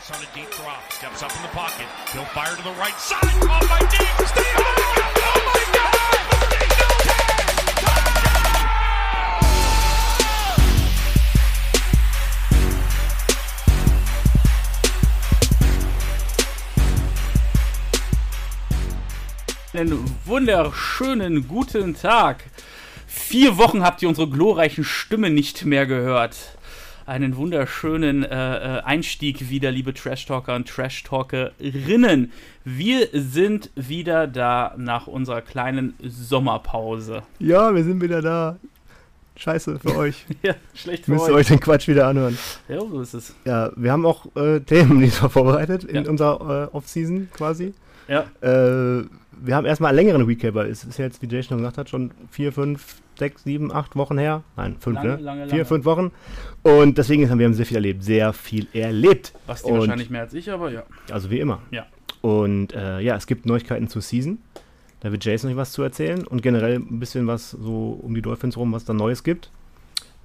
Chase on a deep drop, steps up in the pocket. He'll fire to the right side. Caught by Diggs. Stay God! Oh! Einen wunderschönen guten Tag. Vier Wochen habt ihr unsere glorreichen Stimmen nicht mehr gehört. Einen wunderschönen äh, äh, Einstieg wieder, liebe Trash-Talker und Trash-Talkerinnen. Wir sind wieder da nach unserer kleinen Sommerpause. Ja, wir sind wieder da. Scheiße für euch. ja, schlecht für Müsst ihr euch. euch den Quatsch wieder anhören. Ja, so ist es. Ja, wir haben auch äh, Themen diesmal vorbereitet in Ja. unserer äh, Off-Season quasi. Ja, Äh, wir haben erstmal einen längeren Recap, weil es ist ja jetzt, wie Jay schon gesagt hat, schon vier, fünf, sechs, sieben, acht Wochen her. Nein, fünf, Lange, ne? lange, Vier, lange. fünf Wochen. Und deswegen haben wir haben sehr viel erlebt. Sehr viel erlebt. Basti Und- wahrscheinlich mehr als ich, aber ja. Also wie immer. Ja. Und äh, ja, es gibt Neuigkeiten zur Season. Da wird Jason euch was zu erzählen und generell ein bisschen was so um die Dolphins rum, was da Neues gibt.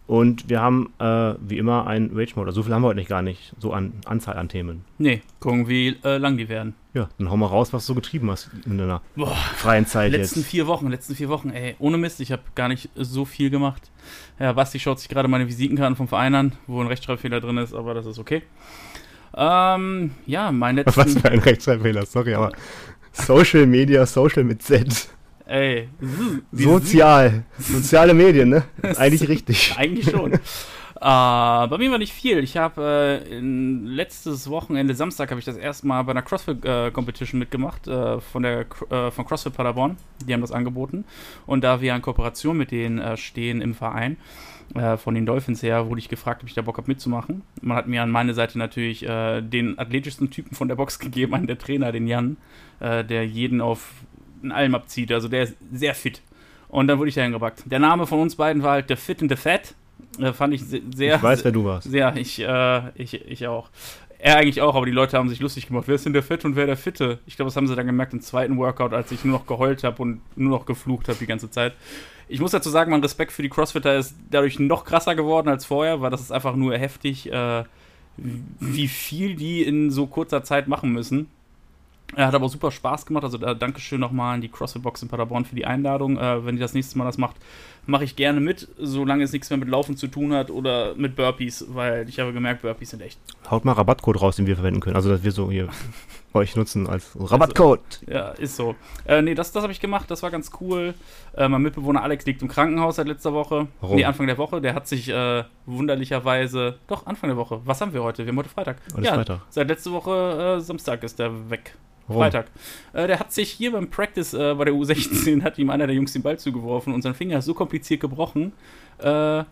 Und wir haben äh, wie immer ein Rage-Mode. So viel haben wir heute nicht gar nicht, so an Anzahl an Themen. Nee, gucken, wie äh, lang die werden. Ja, dann hau mal raus, was du so getrieben hast in deiner Boah, freien Zeit letzten jetzt. vier Wochen, letzten vier Wochen, ey, ohne Mist, ich habe gar nicht so viel gemacht. Ja, Basti schaut sich gerade meine Visitenkarten vom Verein an, wo ein Rechtschreibfehler drin ist, aber das ist okay. Ähm, ja, mein letzten, Was für ein Rechtschreibfehler, sorry, aber Social Media, Social mit Z. ey, Sozial. Soziale Medien, ne? Eigentlich richtig. Eigentlich schon. äh, bei mir war nicht viel. Ich habe äh, letztes Wochenende, Samstag, habe ich das erste Mal bei einer CrossFit-Competition mitgemacht, äh, von, der, äh, von CrossFit Paderborn. Die haben das angeboten. Und da wir in Kooperation mit denen äh, stehen im Verein, äh, von den Dolphins her, wurde ich gefragt, ob ich da Bock habe mitzumachen. Man hat mir an meine Seite natürlich äh, den athletischsten Typen von der Box gegeben, einen der Trainer, den Jan, äh, der jeden auf einen Alm abzieht. Also der ist sehr fit. Und dann wurde ich dahin gepackt. Der Name von uns beiden war halt The Fit and the Fat. Äh, fand ich se- sehr. Ich weiß, wer du warst. Sehr, ich, äh, ich, ich auch. Er eigentlich auch, aber die Leute haben sich lustig gemacht. Wer ist denn der Fette und wer der Fitte? Ich glaube, das haben sie dann gemerkt im zweiten Workout, als ich nur noch geheult habe und nur noch geflucht habe die ganze Zeit. Ich muss dazu sagen, mein Respekt für die Crossfitter ist dadurch noch krasser geworden als vorher, weil das ist einfach nur heftig, äh, wie viel die in so kurzer Zeit machen müssen. Er hat aber super Spaß gemacht. Also da Dankeschön nochmal an die CrossFit Box in Paderborn für die Einladung. Äh, wenn ihr das nächste Mal das macht, mache ich gerne mit, solange es nichts mehr mit Laufen zu tun hat oder mit Burpees, weil ich habe gemerkt, Burpees sind echt. Haut mal Rabattcode raus, den wir verwenden können. Also, dass wir so hier euch nutzen als Rabattcode. Ja, ist so. Äh, nee, das, das habe ich gemacht, das war ganz cool. Äh, mein Mitbewohner Alex liegt im Krankenhaus seit letzter Woche. Warum? Nee, Anfang der Woche. Der hat sich äh, wunderlicherweise. Doch, Anfang der Woche. Was haben wir heute? Wir haben heute Freitag. Heute ist Freitag. Seit letzter Woche äh, Samstag ist der weg. Warum? Freitag. Äh, der hat sich hier beim Practice äh, bei der U16, hat ihm einer der Jungs den Ball zugeworfen und sein Finger ist so kompliziert gebrochen, äh,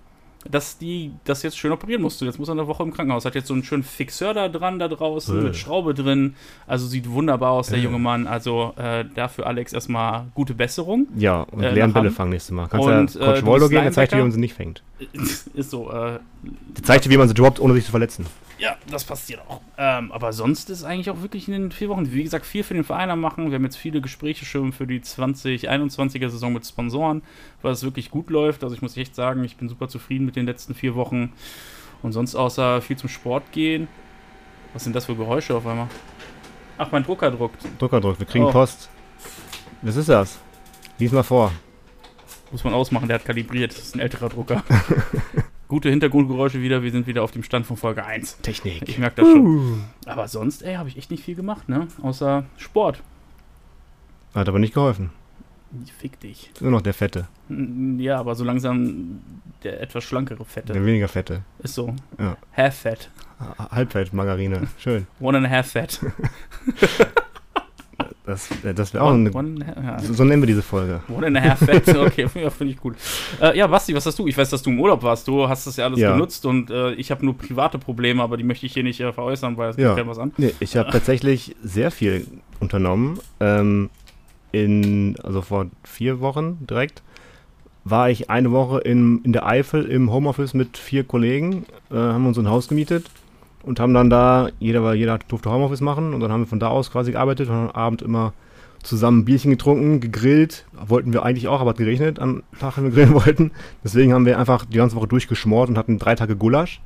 dass die das jetzt schön operieren musste. Jetzt muss er eine Woche im Krankenhaus. Hat jetzt so einen schönen Fixeur da dran, da draußen, Äh. mit Schraube drin. Also sieht wunderbar aus, der Äh. junge Mann. Also äh, dafür Alex erstmal gute Besserung. Ja, und lernen Bälle fangen nächstes Mal. Kannst Und, ja Coach Wollo gehen, der zeigt dir, wie man sie nicht fängt. ist so, äh, Der zeigt dir, wie man sie droppt, ohne sich zu verletzen. Ja, das passiert auch. Ähm, aber sonst ist eigentlich auch wirklich in den vier Wochen, wie gesagt, viel für den Verein am machen. Wir haben jetzt viele Gespräche schon für die 2021er Saison mit Sponsoren, weil es wirklich gut läuft. Also ich muss echt sagen, ich bin super zufrieden mit den letzten vier Wochen. Und sonst außer viel zum Sport gehen. Was sind das für Geräusche auf einmal? Ach, mein Drucker druckt. Druckerdruck, wir kriegen Oh. Post. Was ist das? Lies mal vor. Muss man ausmachen, der hat kalibriert. Das ist ein älterer Drucker. Gute Hintergrundgeräusche wieder. Wir sind wieder auf dem Stand von Folge 1. Technik. Ich merke das schon. Uh. Aber sonst, ey, habe ich echt nicht viel gemacht, ne? Außer Sport. Hat aber nicht geholfen. Fick dich. Nur noch der Fette. Ja, aber so langsam der etwas schlankere Fette. Der weniger Fette. Ist so. Ja. Half Fat. Ha- Halbfett-Margarine. Schön. One and a half Fat. Das, äh, das wäre auch eine. one, one, ja. So, so nennen wir diese Folge. one and a half Fat. Okay, finde find ich gut. Äh, ja, Basti, was hast du? Ich weiß, dass du im Urlaub warst. Du hast das ja alles Ja. genutzt und äh, ich habe nur private Probleme, aber die möchte ich hier nicht äh, veräußern, weil es Ja. geht was an. Nee, ich habe tatsächlich sehr viel unternommen. Ähm, in, also vor vier Wochen direkt war ich eine Woche in, in der Eifel im Homeoffice mit vier Kollegen, äh, haben uns ein Haus gemietet und haben dann da, jeder, jeder durfte Homeoffice machen und dann haben wir von da aus quasi gearbeitet und am Abend immer zusammen ein Bierchen getrunken, gegrillt. Wollten wir eigentlich auch, aber hat geregnet am Tag, wenn wir grillen wollten. Deswegen haben wir einfach die ganze Woche durchgeschmort und hatten drei Tage Gulasch.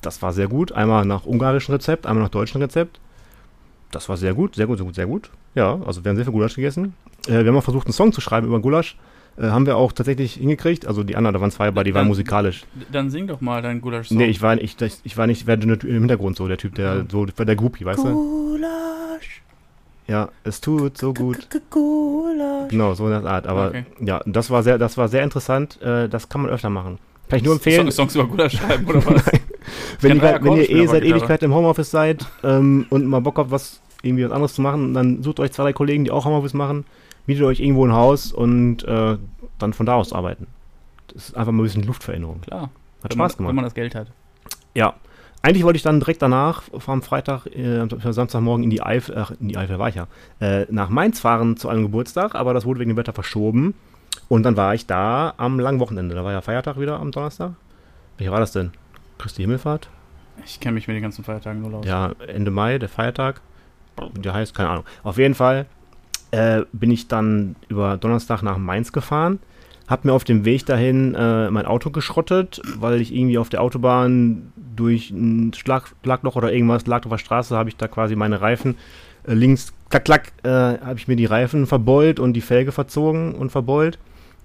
Das war sehr gut. Einmal nach ungarischem Rezept, einmal nach deutschem Rezept. Das war sehr gut, sehr gut, sehr gut, sehr gut. Ja, also wir haben sehr viel Gulasch gegessen. Äh, wir haben auch versucht, einen Song zu schreiben über Gulasch. Äh, haben wir auch tatsächlich hingekriegt. Also die anderen, da waren zwei bei, die waren musikalisch. Dann sing doch mal deinen Gulasch-Song. Nee, ich war, ich, ich, ich war nicht, ich war im Hintergrund so, der Typ, der Ja. so, der Groupie, weißt du? Gulasch. Ja, es tut so gut. Gulasch. Genau, so in der Art. Aber Okay. ja, das war sehr, das war sehr interessant. Äh, das kann man öfter machen. Kann ich nur empfehlen. Song- Songs über Gulasch schreiben, oder was? wenn, ihr, wenn ihr eh seit. Ewigkeit im Homeoffice seid ähm, und mal Bock habt, was irgendwie was anderes zu machen, dann sucht euch zwei, drei Kollegen, die auch Homeoffice machen, mietet euch irgendwo ein Haus und äh, dann von da aus arbeiten. Das ist einfach mal ein bisschen Luftveränderung. Klar. Hat wenn man, Spaß gemacht. Wenn man das Geld hat. Ja. Eigentlich wollte ich dann direkt danach, am Freitag, äh, am Samstagmorgen in die Eifel, ach, in die Eifel war ich ja, äh, nach Mainz fahren zu einem Geburtstag, aber das wurde wegen dem Wetter verschoben. Und dann war ich da am langen Wochenende. Da war ja Feiertag wieder am Donnerstag. Welcher war das denn? Christi Himmelfahrt? Ich kenne mich mit den ganzen Feiertagen null aus. Ja, Ende Mai, der Feiertag. Der heißt, keine Ahnung. Auf jeden Fall äh, bin ich dann über Donnerstag nach Mainz gefahren. Hab mir auf dem Weg dahin äh, mein Auto geschrottet, weil ich irgendwie auf der Autobahn durch ein Schlag, Schlagloch oder irgendwas lag auf der Straße, habe ich da quasi meine Reifen äh, links, klack, klack, äh, habe ich mir die Reifen verbeult und die Felge verzogen und verbeult.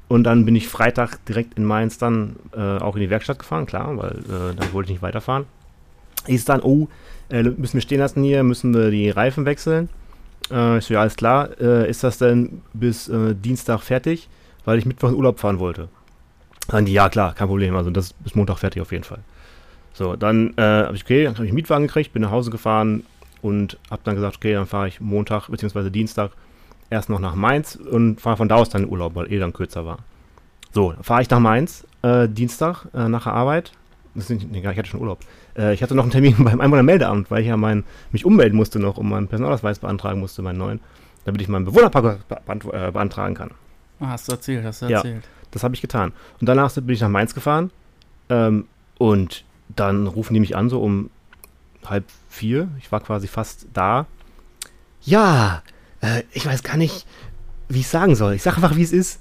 Und dann bin ich Freitag direkt in Mainz dann äh, auch in die Werkstatt gefahren, klar, weil äh, dann wollte ich nicht weiterfahren. Hieß dann, oh, äh, müssen wir stehen lassen hier, müssen wir die Reifen wechseln. Äh, ich so, ja, alles klar. Äh, ist das denn bis äh, Dienstag fertig? Weil ich Mittwoch in Urlaub fahren wollte. Dann die, ja, klar, kein Problem. Also das ist bis Montag fertig auf jeden Fall. So, dann äh, habe ich, okay, dann habe ich Mietwagen gekriegt, bin nach Hause gefahren und habe dann gesagt, okay, dann fahre ich Montag bzw. Dienstag erst noch nach Mainz und fahre von da aus dann in Urlaub, weil eh dann kürzer war. So, fahre ich nach Mainz, äh, Dienstag äh, nach der Arbeit. Das ist nicht, nee, ich hatte schon Urlaub. Äh, ich hatte noch einen Termin beim Einwohnermeldeamt, weil ich ja mein, mich ummelden musste noch, um meinen Personalausweis beantragen musste, meinen neuen, damit ich meinen Bewohnerpark be äh, beantragen kann. Ah, hast du erzählt, hast du Ja. erzählt. Das habe ich getan. Und danach bin ich nach Mainz gefahren ähm, und dann rufen die mich an, so um halb vier. Ich war quasi fast da. Ja, äh, ich weiß gar nicht, wie ich sagen soll. Ich sage einfach, wie es ist.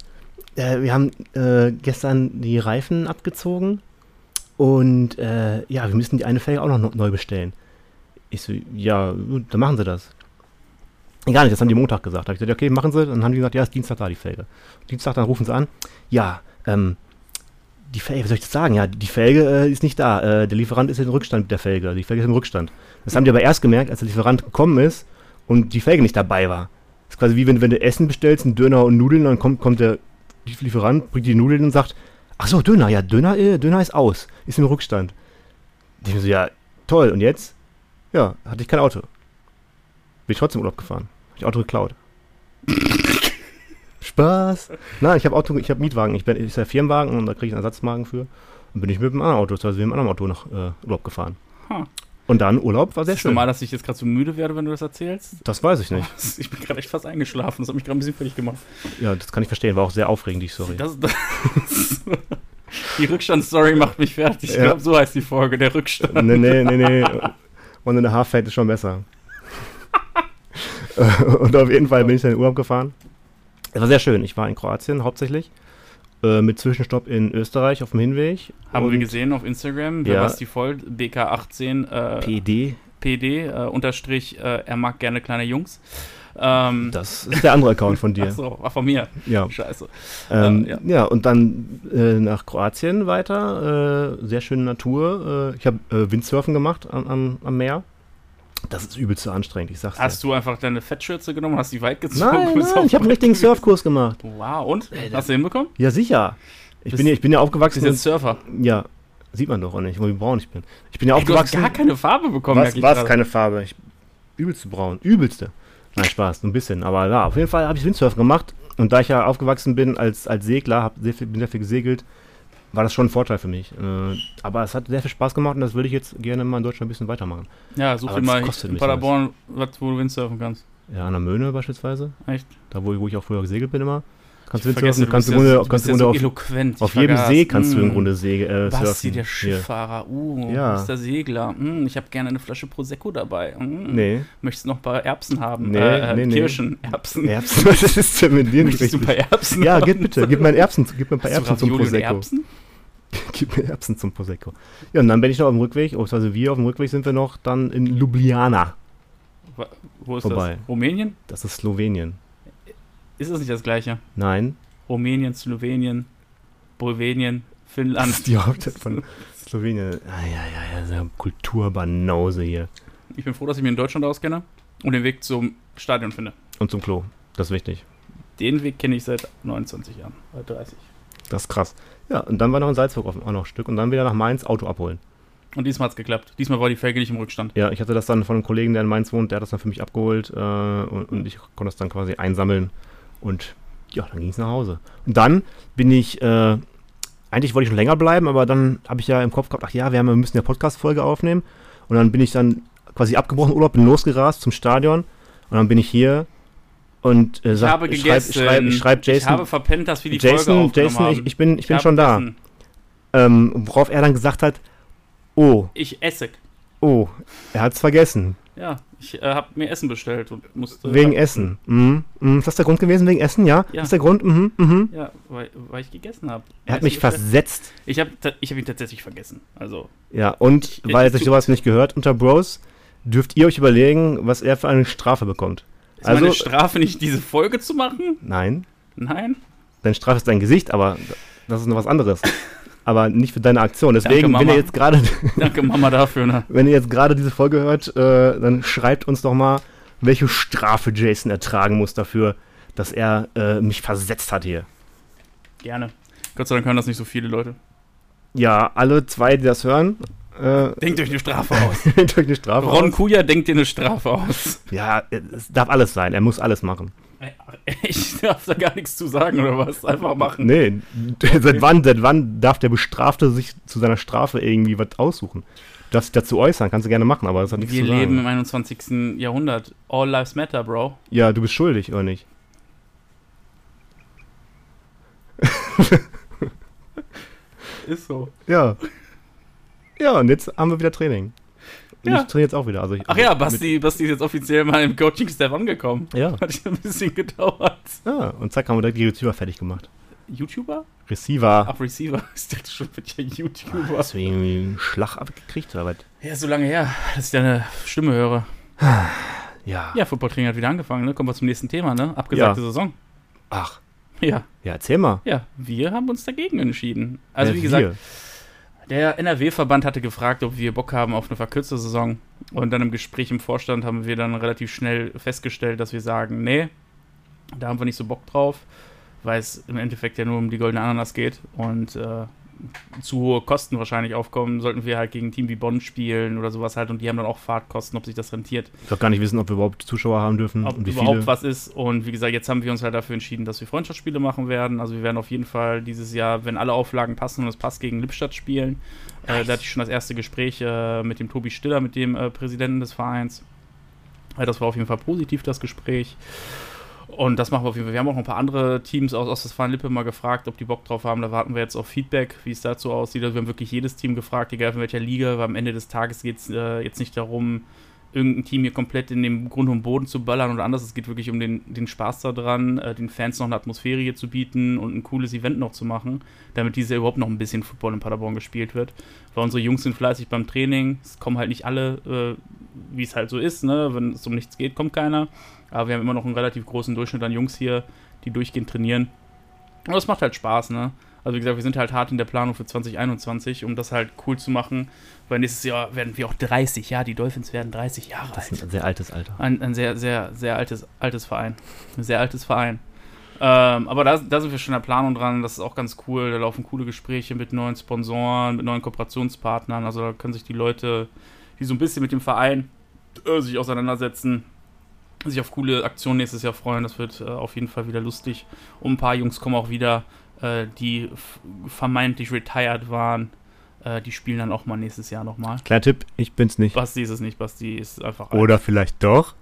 Äh, wir haben äh, gestern die Reifen abgezogen und äh, ja, wir müssen die eine Felge auch noch no- neu bestellen. Ich so, ja, dann machen sie das. Gar nicht, das haben die Montag gesagt. Da habe ich gesagt, okay, machen sie. Dann haben die gesagt, ja, ist Dienstag da, die Felge. Dienstag, dann rufen sie an. Ja, ähm, die Felge, wie soll ich das sagen? Ja, die Felge äh, ist nicht da. Äh, der Lieferant ist im Rückstand mit der Felge. Die Felge ist im Rückstand. Das haben die aber erst gemerkt, als der Lieferant gekommen ist und die Felge nicht dabei war. Das ist quasi wie wenn, wenn du Essen bestellst, einen Döner und Nudeln, dann kommt, kommt der Lieferant, bringt die Nudeln und sagt, ach so, Döner, ja, Döner, äh, Döner ist aus, ist im Rückstand. Ich mir so, ja, toll, und jetzt? Ja, hatte ich kein Auto. Bin ich trotzdem Urlaub gefahren. Hab ich Auto geklaut. Spaß. Nein, ich habe Auto, ich habe Mietwagen. Ich bin ist ja Firmenwagen und da kriege ich einen Ersatzwagen für. Und bin ich mit einem anderen Auto, also mit einem anderen Auto nach äh, Urlaub gefahren. Ha. Und dann Urlaub war sehr schön. normal, dass ich jetzt gerade so müde werde, wenn du das erzählst? Das weiß ich nicht. Ich bin gerade echt fast eingeschlafen. Das hat mich gerade ein bisschen fertig gemacht. Ja, das kann ich verstehen. War auch sehr aufregend, die Story. Das, das, die Rückstandsstory macht mich fertig. Ich Ja. glaube, so heißt die Folge, der Rückstand. nee, nee, nee, nee. One and a half Fat ist schon besser. und auf jeden Fall bin ich dann in Urlaub gefahren. Es war sehr schön. Ich war in Kroatien hauptsächlich. Äh, mit Zwischenstopp in Österreich auf dem Hinweg. Haben wir gesehen auf Instagram, Ja. ja. Basti Voll, BK18 äh, PD. PD, äh, Unterstrich, äh, er mag gerne kleine Jungs. Ähm, Das ist der andere Account von dir. Achso, war von mir. Ja. Scheiße. Ähm, Äh, ja. ja. und dann äh, nach Kroatien weiter. Äh, sehr schöne Natur. Äh, ich habe Windsurfen gemacht am, am, am Meer. Das ist übelst so anstrengend, ich sag's Hast du einfach deine Fettschürze genommen, hast die weit gezogen? Nein, nein, ich habe einen richtigen Surfkurs gemacht. Wow, und? Hast du hinbekommen? Ja, sicher. Ich, Bist- bin ja, ich bin ja Du aufgewachsen. bist jetzt Surfer. ja, sieht man doch auch nicht, wie braun ich bin. Ich bin ja Ey, du hast aufgewachsen. gar keine Farbe bekommen, was, was? Keine Farbe. Ich, übelste braun. Übelste. Nein, Spaß, nur ein bisschen. Aber ja, auf jeden Fall habe ich Windsurfen gemacht. Und da ich ja aufgewachsen bin als, als Segler, hab sehr viel, bin sehr viel gesegelt, war das schon ein Vorteil für mich. Äh, aber es hat sehr viel Spaß gemacht und das würde ich jetzt gerne mal in Deutschland ein bisschen weitermachen. Ja, such dir mal in Paderborn, was, wo du Windsurfen kannst. Ja, an der Möhne beispielsweise. Echt? Da, wo, wo ich auch früher gesegelt bin immer. Kannst du vergesse, Windsurfen, kannst du Grunde, du kannst du im so auf, auf jedem vergaß. See kannst du im Mm. Grunde See, äh, Basti, surfen. der. Schifffahrer. Uh, Ja. du bist der Segler. Mm, ich habe gerne eine Flasche Prosecco dabei. Mm. Nee. Möchtest du noch ein paar Erbsen haben? Nee, äh, nee, nee. Kirschen, Erbsen. Erbsen, was ist denn mit dir nicht Möchtest du ein richtig? paar Erbsen Ja, gib bitte, gib mir ein Erbsen, gib mir ein paar du Erbsen zum Prosecco. Erbsen? Gib mir Erbsen zum Prosecco. Ja, und dann bin ich noch auf dem Rückweg, also wir auf dem Rückweg sind wir noch dann in Ljubljana. Wo ist Vorbei. das? Rumänien? Das ist Slowenien. Ist das nicht das gleiche? Nein, Rumänien, Slowenien, Bulgarien, das Finnland. ist die Hauptstadt von Slowenien. Ah, ja, ja, ja, Kulturbanause hier. Ich bin froh, dass ich mich in Deutschland auskenne und den Weg zum Stadion finde. Und zum Klo. Das ist wichtig. Den Weg kenne ich seit 29 Jahren, äh 30. Das ist krass. Ja, und dann war noch in Salzburg auf, auch noch ein Stück und dann wieder nach Mainz Auto abholen. Und diesmal hat es geklappt. Diesmal war die Felge nicht im Rückstand. Ja, ich hatte das dann von einem Kollegen, der in Mainz wohnt, der hat das dann für mich abgeholt äh, und, und ich konnte das dann quasi einsammeln und ja, dann ging es nach Hause. Und dann bin ich, äh, eigentlich wollte ich schon länger bleiben, aber dann habe ich ja im Kopf gehabt, ach ja, wir, haben, wir müssen eine Podcast-Folge aufnehmen und dann bin ich dann quasi abgebrochen Urlaub, bin losgerast zum Stadion und dann bin ich hier und äh, Ich sag- habe schreib, gegessen. schreib, ich schreib Ich Jason, habe verpennt, dass wir die Folge Jason, aufgenommen Jason, ich, ich bin, ich bin schon da. gegessen. Ähm, worauf er dann gesagt hat, oh, Ich esse. oh, er hat's vergessen. Ja, ich äh, habe mir Essen bestellt und musste. Wegen ja, Essen. Mhm. Mhm. Ist das der Grund gewesen, wegen Essen? Ja. Ja. Ist der Grund? Mhm. Mhm. Ja, weil, weil ich gegessen habe. Er hat mich versetzt. Ich habe ich hab ihn tatsächlich vergessen. Also, Ja, und Ich- weil ich- sich sowas nicht gehört unter Bros, dürft ihr euch überlegen, was er für eine Strafe bekommt. ist meine Also, Strafe nicht, diese Folge zu machen? nein, Nein? deine Strafe ist dein Gesicht, aber das ist noch was anderes. aber nicht für deine Aktion. Deswegen, Danke, wenn ihr jetzt gerade, Danke, Mama, dafür. Ne? wenn ihr jetzt gerade diese Folge hört, äh, dann schreibt uns doch mal, welche Strafe Jason ertragen muss dafür, dass er äh, mich versetzt hat hier. Gerne. Gott sei Dank hören das nicht so viele Leute. Ja, alle zwei, die das hören, äh, Denkt euch eine Strafe aus. nehmt euch eine Strafe Ron aus. Kuja denkt dir eine Strafe aus. Ja, es darf alles sein. Er muss alles machen. Ich darf da gar nichts zu sagen, oder was? Einfach machen. Nee, seit wann, seit wann darf der Bestrafte sich zu seiner Strafe irgendwie was aussuchen? Das dazu äußern, kannst du gerne machen, aber das hat nichts Wir zu sagen. leben im 21. Jahrhundert. All lives matter, Bro. Ja, du bist schuldig, oder nicht? Ist so. Ja. Ja, und jetzt haben wir wieder Training. Und Ja. ich trainiere jetzt auch wieder. Also ich, Ach ja, Basti, Basti ist jetzt offiziell mal im Coaching-Step angekommen. Ja. Hat ein bisschen gedauert. ja, und zack, haben wir direkt die Receiver fertig gemacht. YouTuber? Receiver. Ach, Receiver. Ich dachte schon, wird ja YouTuber. Hast du irgendwie einen Schlag abgekriegt oder was? Ja, so lange her, dass ich deine Stimme höre. Ja. Ja, Football-Training hat wieder angefangen, ne? Kommen wir zum nächsten Thema, ne? Abgesagte Saison. Ach, Ja, ja, erzähl mal. ja, wir haben uns dagegen entschieden. Also, Wer wie gesagt, wir? Der NRW-Verband hatte gefragt, ob wir Bock haben auf eine verkürzte Saison. Und dann im Gespräch im Vorstand haben wir dann relativ schnell festgestellt, dass wir sagen, nee, da haben wir nicht so Bock drauf, weil es im Endeffekt ja nur um die goldene Ananas geht und äh, zu hohe Kosten wahrscheinlich aufkommen, sollten wir halt gegen ein Team wie Bonn spielen oder sowas halt und die haben dann auch Fahrtkosten, ob sich das rentiert, Ich doch gar nicht wissen, ob wir überhaupt Zuschauer haben dürfen ob und wie überhaupt viele. was ist. Und wie gesagt, jetzt haben wir uns halt dafür entschieden, dass wir Freundschaftsspiele machen werden. Also wir werden auf jeden Fall dieses Jahr, wenn alle Auflagen passen und es passt, gegen Lippstadt spielen. Äh, da hatte ich schon das erste Gespräch äh, mit dem Tobi Stiller, mit dem äh, Präsidenten des Vereins. Äh, das war auf jeden Fall positiv, das Gespräch. Und das machen wir auf jeden Fall. Wir haben auch ein paar andere Teams aus Ostwestfalen-Lippe mal gefragt, ob die Bock drauf haben. Da warten wir jetzt auf Feedback, wie es dazu aussieht. Also wir haben wirklich jedes Team gefragt, egal in welcher Liga, weil am Ende des Tages geht es äh, jetzt nicht darum, irgendein Team hier komplett in den Grund und Boden zu ballern oder anders. Es geht wirklich um den, den Spaß daran, äh, den Fans noch eine Atmosphäre hier zu bieten und ein cooles Event noch zu machen, damit dieses Jahr überhaupt noch ein bisschen Football in Paderborn gespielt wird. Weil unsere Jungs sind fleißig beim Training. Es kommen halt nicht alle, äh, wie es halt so ist, ne? Wenn es um nichts geht, kommt keiner. Aber wir haben immer noch einen relativ großen Durchschnitt an Jungs hier, die durchgehend trainieren. Und das macht halt Spaß, ne? Also wie gesagt, wir sind halt hart in der Planung für 2021, um das halt cool zu machen. Weil nächstes Jahr werden wir auch 30, ja, die Dolphins werden 30 Jahre Das alt. ist ein sehr altes Alter. Ein, ein sehr, sehr, sehr altes, altes Verein. Ein sehr altes Verein. Ähm, aber da, da sind wir schon in der Planung dran. Das ist auch ganz cool. Da laufen coole Gespräche mit neuen Sponsoren, mit neuen Kooperationspartnern. Also da können sich die Leute, die so ein bisschen mit dem Verein äh, sich auseinandersetzen, sich auf coole Aktionen nächstes Jahr freuen. Das wird äh, auf jeden Fall wieder lustig. Und ein paar Jungs kommen auch wieder, äh, die vermeintlich retired waren. Äh, die spielen dann auch mal nächstes Jahr nochmal. Kleiner Tipp, ich bin's nicht. Basti ist es nicht. Basti ist einfach. alt. Oder vielleicht doch.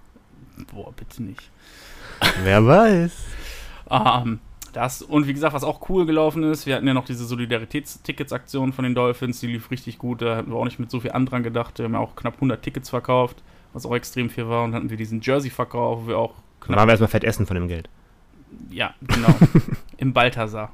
Boah, bitte nicht. Wer weiß. Ähm, das, und wie gesagt, was auch cool gelaufen ist, wir hatten ja noch diese Solidaritätstickets-Aktion von den Dolphins, die lief richtig gut, da hatten wir auch nicht mit so viel Andrang gedacht, wir haben ja auch knapp 100 Tickets verkauft, was auch extrem viel war, und hatten wir diesen Jersey-Verkauf, wo wir auch Dann waren wir erstmal fett essen von dem Geld. ja, genau, im Balthasar.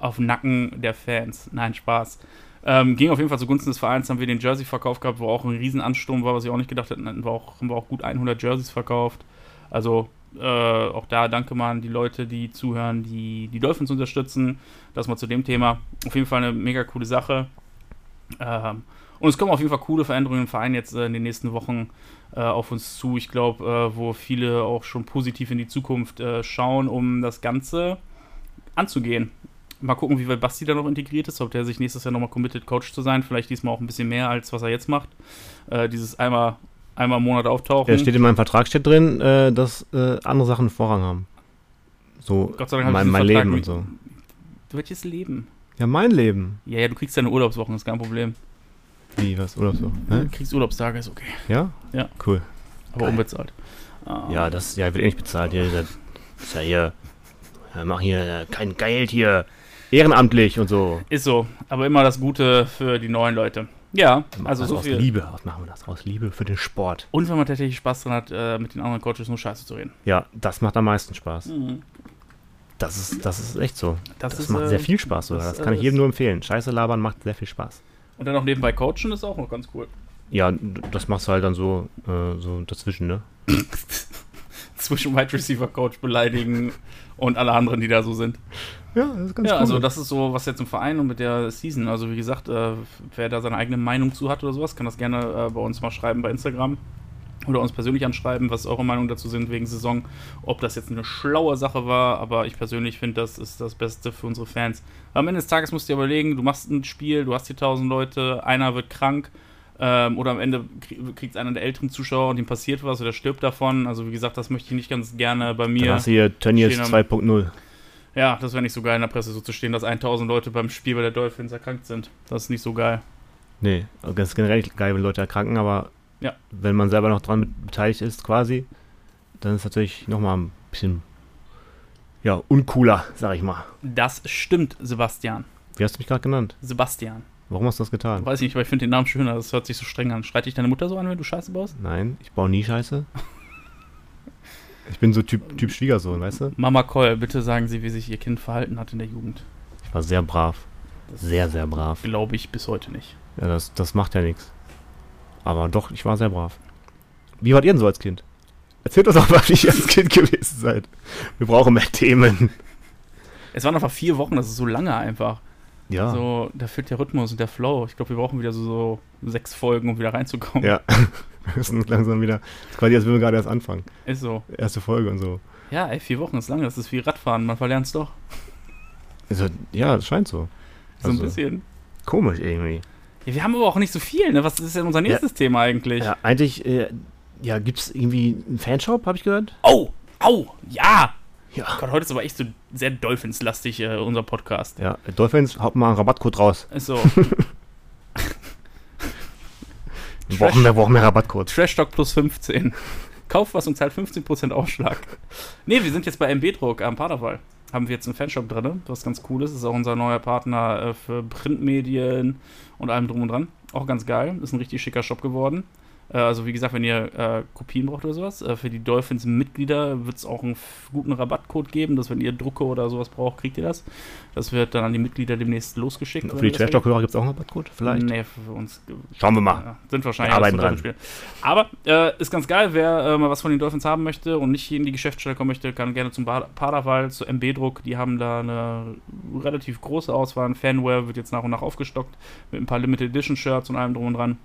auf Nacken der Fans. Nein, Spaß. Ähm, ging auf jeden Fall zugunsten des Vereins, haben wir den Jersey-Verkauf gehabt, wo auch ein Riesenansturm war, was ich auch nicht gedacht hätte. Dann haben wir auch, haben wir auch gut 100 Jerseys verkauft. Also äh, auch da danke mal an die Leute, die zuhören, die die Dolphins unterstützen. Das mal zu dem Thema. Auf jeden Fall eine mega coole Sache. Ähm, und es kommen auf jeden Fall coole Veränderungen im Verein jetzt äh, in den nächsten Wochen äh, auf uns zu. Ich glaube, äh, wo viele auch schon positiv in die Zukunft äh, schauen, um das Ganze anzugehen. Mal gucken, wie weit Basti da noch integriert ist, ob der sich nächstes Jahr nochmal committed, Coach zu sein. Vielleicht diesmal auch ein bisschen mehr, als was er jetzt macht. Äh, dieses einmal, einmal im Monat auftauchen. Ja, steht in meinem Vertrag steht drin, äh, dass äh, andere Sachen Vorrang haben. So Gott sei Dank mein, ich mein Vertrag Leben und so. Welches Leben? Ja, mein Leben. Ja, ja, du kriegst deine Urlaubswochen, ist kein Problem. Wie, was, oder so? Du kriegst Urlaubstage, ist okay. Ja? Ja. Cool. Aber Geil. unbezahlt. Ah. Ja, das ja, wird eh nicht bezahlt. Hier, das ist ja hier. Wir machen hier äh, kein Geld hier. Ehrenamtlich und so. Ist so, aber immer das Gute für die neuen Leute. Ja, also das so aus viel. Liebe. Was machen wir das? Aus Liebe für den Sport. Und wenn man tatsächlich Spaß dran hat, äh, mit den anderen Coaches nur Scheiße zu reden. Ja, das macht am meisten Spaß. Mhm. Das ist, das ist echt so. Das, Das, ist, macht äh, sehr viel Spaß sogar. das, Das, kann äh, ich jedem ist- nur empfehlen. Scheiße labern macht sehr viel Spaß. Und dann noch nebenbei coachen ist auch noch ganz cool. Ja, das machst du halt dann so, äh, so dazwischen, ne? Zwischen Wide Receiver Coach beleidigen und alle anderen, die da so sind. Ja, das ist ganz ja, also das ist so, was jetzt im Verein und mit der Season. Also wie gesagt, äh, wer da seine eigene Meinung zu hat oder sowas, kann das gerne äh, bei uns mal schreiben bei Instagram. Oder uns persönlich anschreiben, was eure Meinung dazu sind wegen Saison. Ob das jetzt eine schlaue Sache war, aber ich persönlich finde, das ist das Beste für unsere Fans. Am Ende des Tages musst du dir überlegen, du machst ein Spiel, du hast hier tausend Leute, einer wird krank. Ähm, oder am Ende kriegt einer der älteren Zuschauer und ihm passiert was oder stirbt davon. Also wie gesagt, das möchte ich nicht ganz gerne bei Dann mir. hast du hier Tönnies stehen am- 2.0. Ja, das wäre nicht so geil in der Presse so zu stehen, dass 1000 Leute beim Spiel bei der Dolphins erkrankt sind. Das ist nicht so geil. Nee, also das ist generell geil, wenn Leute erkranken, aber Ja. wenn man selber noch dran beteiligt ist, quasi, dann ist natürlich nochmal ein bisschen, ja, uncooler, sag ich mal. Das stimmt, Sebastian. Wie hast du mich gerade genannt? Sebastian. Warum hast du das getan? Weiß ich nicht, aber ich finde den Namen schöner. Das hört sich so streng an. Schreit dich deine Mutter so an, wenn du Scheiße baust? Nein, ich baue nie Scheiße. Ich bin so Typ, typ Schwiegersohn, weißt du? Mama Koll, bitte sagen Sie, wie sich Ihr Kind verhalten hat in der Jugend. Ich war sehr brav. Sehr, sehr brav. Glaube ich bis heute nicht. Ja, das, das macht ja nichts. Aber doch, ich war sehr brav. Wie wart ihr denn so als Kind? Erzählt uns auch mal, wie ihr als Kind gewesen seid. Wir brauchen mehr Themen. Es waren einfach vier Wochen, das ist so lange einfach. Ja. So, da fehlt der Rhythmus und der Flow. Ich glaube, wir brauchen wieder so, so sechs Folgen, um wieder reinzukommen. Ja. Wir müssen langsam wieder. Das ist quasi, als würden wir gerade erst anfangen. Ist so. Erste Folge und so. Ja, ey, vier Wochen ist lange. Das ist wie Radfahren. Man verlernt es doch. Also, ja, das scheint so. So Also- ein bisschen. Komisch irgendwie. Ja, wir haben aber auch nicht so viel, ne? Was ist denn unser nächstes Thema eigentlich? Ja, eigentlich, äh, ja, gibt es irgendwie einen Fanshop, habe ich gehört? Au! Au! Ja! Ja. Gott, heute ist aber echt so sehr Dolphins-lastig, äh, unser Podcast. Ja, Dolphins, haut mal einen Rabattcode raus. So. Wir brauchen mehr, brauchen mehr Rabattcode. Trash Talk plus 15. Kauf was und zahlt 15% Aufschlag. Ne, wir sind jetzt bei MB-Druck am Paderwall. Haben wir jetzt einen Fanshop drin, was ganz cool ist. Ist auch unser neuer Partner äh, für Printmedien und allem drum und dran. Auch ganz geil. Ist ein richtig schicker Shop geworden. Äh, also wie gesagt, wenn ihr äh, Kopien braucht oder sowas, äh, für die Dolphins-Mitglieder wird es auch einen guten Rabattcode geben, dass wenn ihr Drucke oder sowas braucht, kriegt ihr das. Das wird dann an die Mitglieder demnächst losgeschickt. Für die wir das Trash-Talk-Hörer gibt es auch einen Rabattcode? Vielleicht? Nee, für uns. Schauen wir mal. Ja, sind wahrscheinlich Wir arbeiten dran. Spiele. Aber äh, ist ganz geil, wer äh, mal was von den Dolphins haben möchte und nicht in die Geschäftsstelle kommen möchte, kann gerne zum Paderwall, zu MB-Druck. Die haben da eine relativ große Auswahl. Fanware wird jetzt nach und nach aufgestockt mit ein paar Limited Edition Shirts und allem drum und dran.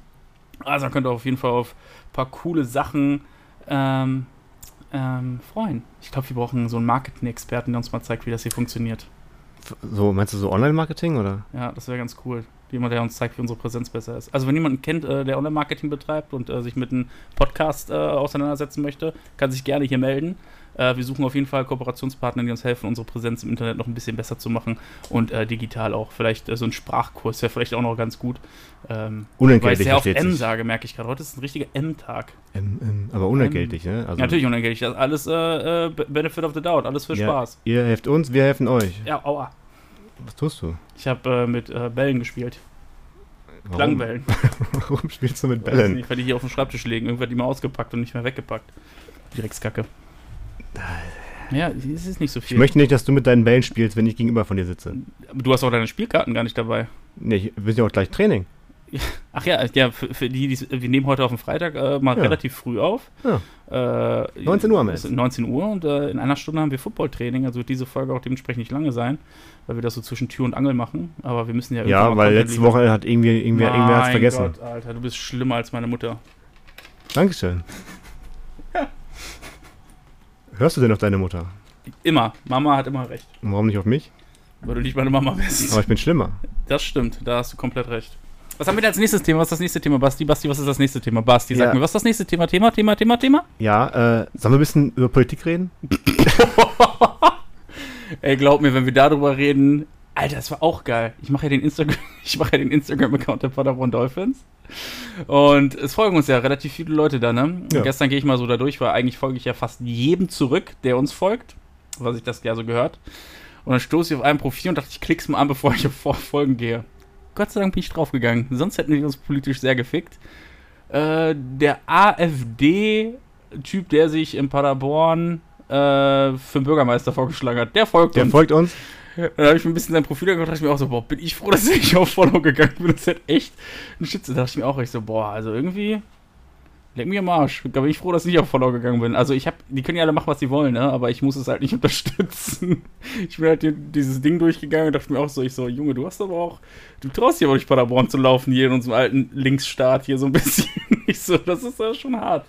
Also könnt ihr auf jeden Fall auf ein paar coole Sachen ähm, ähm, freuen. Ich glaube, wir brauchen so einen Marketing-Experten, der uns mal zeigt, wie das hier funktioniert. So, meinst du so Online-Marketing oder? Ja, das wäre ganz cool. Jemand, der uns zeigt, wie unsere Präsenz besser ist. Also wenn jemanden kennt, äh, der Online-Marketing betreibt und äh, sich mit einem Podcast äh, auseinandersetzen möchte, kann sich gerne hier melden. Äh, wir suchen auf jeden Fall Kooperationspartner, die uns helfen, unsere Präsenz im Internet noch ein bisschen besser zu machen und äh, digital auch. Vielleicht äh, so ein Sprachkurs wäre vielleicht auch noch ganz gut. Ähm, weil ich Unentgeltlich sehr oft M sage, merke ich gerade. Heute ist ein richtiger M-Tag. Aber unentgeltlich, ne? Also, Natürlich unentgeltlich. Alles äh, äh, Benefit of the Doubt, alles für Ja. Spaß. Ihr helft uns, wir helfen euch. Ja, aua. Was tust du? Ich habe äh, mit Bällen gespielt. Warum? Klangbällen. Warum spielst du mit Bällen? nicht, weil die hier auf dem Schreibtisch liegen. Irgendwer hat die mal ausgepackt und nicht mehr weggepackt. Dreckskacke. Ja, es ist nicht so viel. Ich möchte nicht, dass du mit deinen Bällen spielst, wenn ich gegenüber von dir sitze. Aber du hast auch deine Spielkarten gar nicht dabei. Nee, wir sind ja auch gleich Training. Ach ja, ja für, für die, die, wir nehmen heute auf den Freitag äh, mal Ja. relativ früh auf. Ja. Äh, 19 Uhr am es ist 19 Uhr und äh, in einer Stunde haben wir Footballtraining, also wird diese Folge auch dementsprechend nicht lange sein, weil wir das so zwischen Tür und Angel machen. Aber wir müssen ja Ja, weil letzte liefern. Woche hat irgendwie, irgendwie, irgendwer hat's Mein vergessen. Gott, Alter, du bist schlimmer als meine Mutter. Dankeschön. Hörst du denn auf deine Mutter? Immer. Mama hat immer recht. Und warum nicht auf mich? Weil du nicht meine Mama bist. Aber ich bin schlimmer. Das stimmt, da hast du komplett recht. Was haben wir denn als nächstes Thema? Was ist das nächste Thema, Basti? Basti, was ist das nächste Thema? Basti, sag Ja. mir, was ist das nächste Thema? Thema, Thema, Thema, Thema? Ja, äh, sollen wir ein bisschen über Politik reden? Ey, glaub mir, wenn wir darüber reden, Alter, das war auch geil. Ich mache ja den Instagram, ich mache ja den Instagram-Account der Paderborn Dolphins. Und es folgen uns ja relativ viele Leute da, ne? Ja. Gestern gehe ich mal so da durch, weil eigentlich folge ich ja fast jedem zurück, der uns folgt, was ich das ja so gehört. Und dann stoße ich auf ein Profil und dachte, ich klick's mal an, bevor ich auf Folgen gehe. Gott sei Dank bin ich draufgegangen. Sonst hätten wir uns politisch sehr gefickt. Äh, der AfD-Typ, der sich in Paderborn äh, für den Bürgermeister vorgeschlagen hat, der folgt Der uns. folgt uns. Dann habe ich mir ein bisschen sein Profil angeguckt und dachte ich mir auch so, boah, bin ich froh, dass ich nicht auf Follow gegangen bin. Das ist halt echt ein Schütze. Da dachte ich mir auch echt so, boah, also irgendwie, leck mich am Arsch. Da bin ich froh, dass ich nicht auf Follow gegangen bin. Also ich habe, die können ja alle machen, was sie wollen, ne? Aber ich muss es halt nicht unterstützen. Ich bin halt die- dieses Ding durchgegangen und dachte mir auch so, ich so, Junge, du hast aber auch, du traust dir aber durch Paderborn zu laufen hier in unserem alten Linksstaat hier so ein bisschen. Ich so, das ist ja schon hart.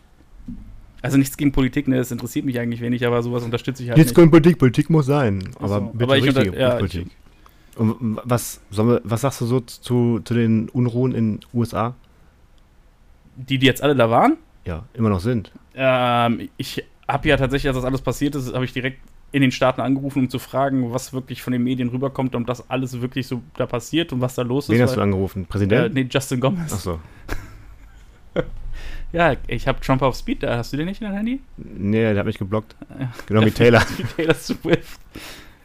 Also nichts gegen Politik, ne? Das interessiert mich eigentlich wenig, aber sowas unterstütze ich halt Nichts nicht. gegen Politik, Politik muss sein. Ach Aber so, bitte aber ich richtige unter- ja, Politik. Und was, wir, was sagst du so zu, zu den Unruhen in den USA? Die, die jetzt alle da waren? Ja, immer noch sind. Ähm, ich habe ja tatsächlich, als das alles passiert ist, habe ich direkt in den Staaten angerufen, um zu fragen, was wirklich von den Medien rüberkommt, um das alles wirklich so da passiert und was da los ist. Wen hast du angerufen? äh, Präsident? nee, Justin Gomez. Achso. Ja, ich habe Trump auf Speed da. Hast du den nicht in deinem Handy? Nee, der hat mich geblockt. Ja. Genau wie Taylor. Wie Taylor Swift.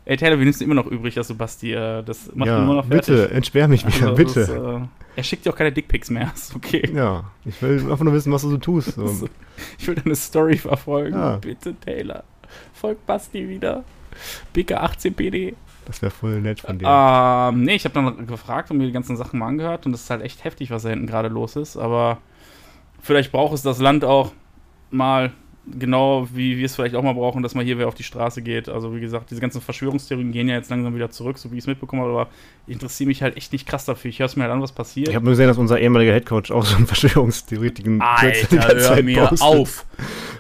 Ey, Taylor, wir nimmst immer noch übrig, dass du Basti, äh, das macht ihn immer Ja, noch fertig. bitte, entsperr mich wieder, Also, bitte. das, äh, er schickt dir auch keine Dickpics mehr. Ist okay. ja, ich will einfach nur wissen, was du so tust. So. Ich will deine Story verfolgen. Ja. Bitte, Taylor. Folgt Basti wieder. BK18PD. Das wäre voll nett von dir. Ähm, nee, ich habe dann gefragt und mir die ganzen Sachen mal angehört und das ist halt echt heftig, was da hinten gerade los ist. Aber vielleicht braucht es das Land auch mal genau, wie wir es vielleicht auch mal brauchen, dass mal hier wer auf die Straße geht. Also wie gesagt, diese ganzen Verschwörungstheorien gehen ja jetzt langsam wieder zurück, so wie ich es mitbekommen habe, aber ich interessiere mich halt echt nicht krass dafür. Ich höre es mir halt an, was passiert. Ich habe nur gesehen, dass unser ehemaliger Headcoach auch so einen Verschwörungstheoretiken die ganze Zeit postet.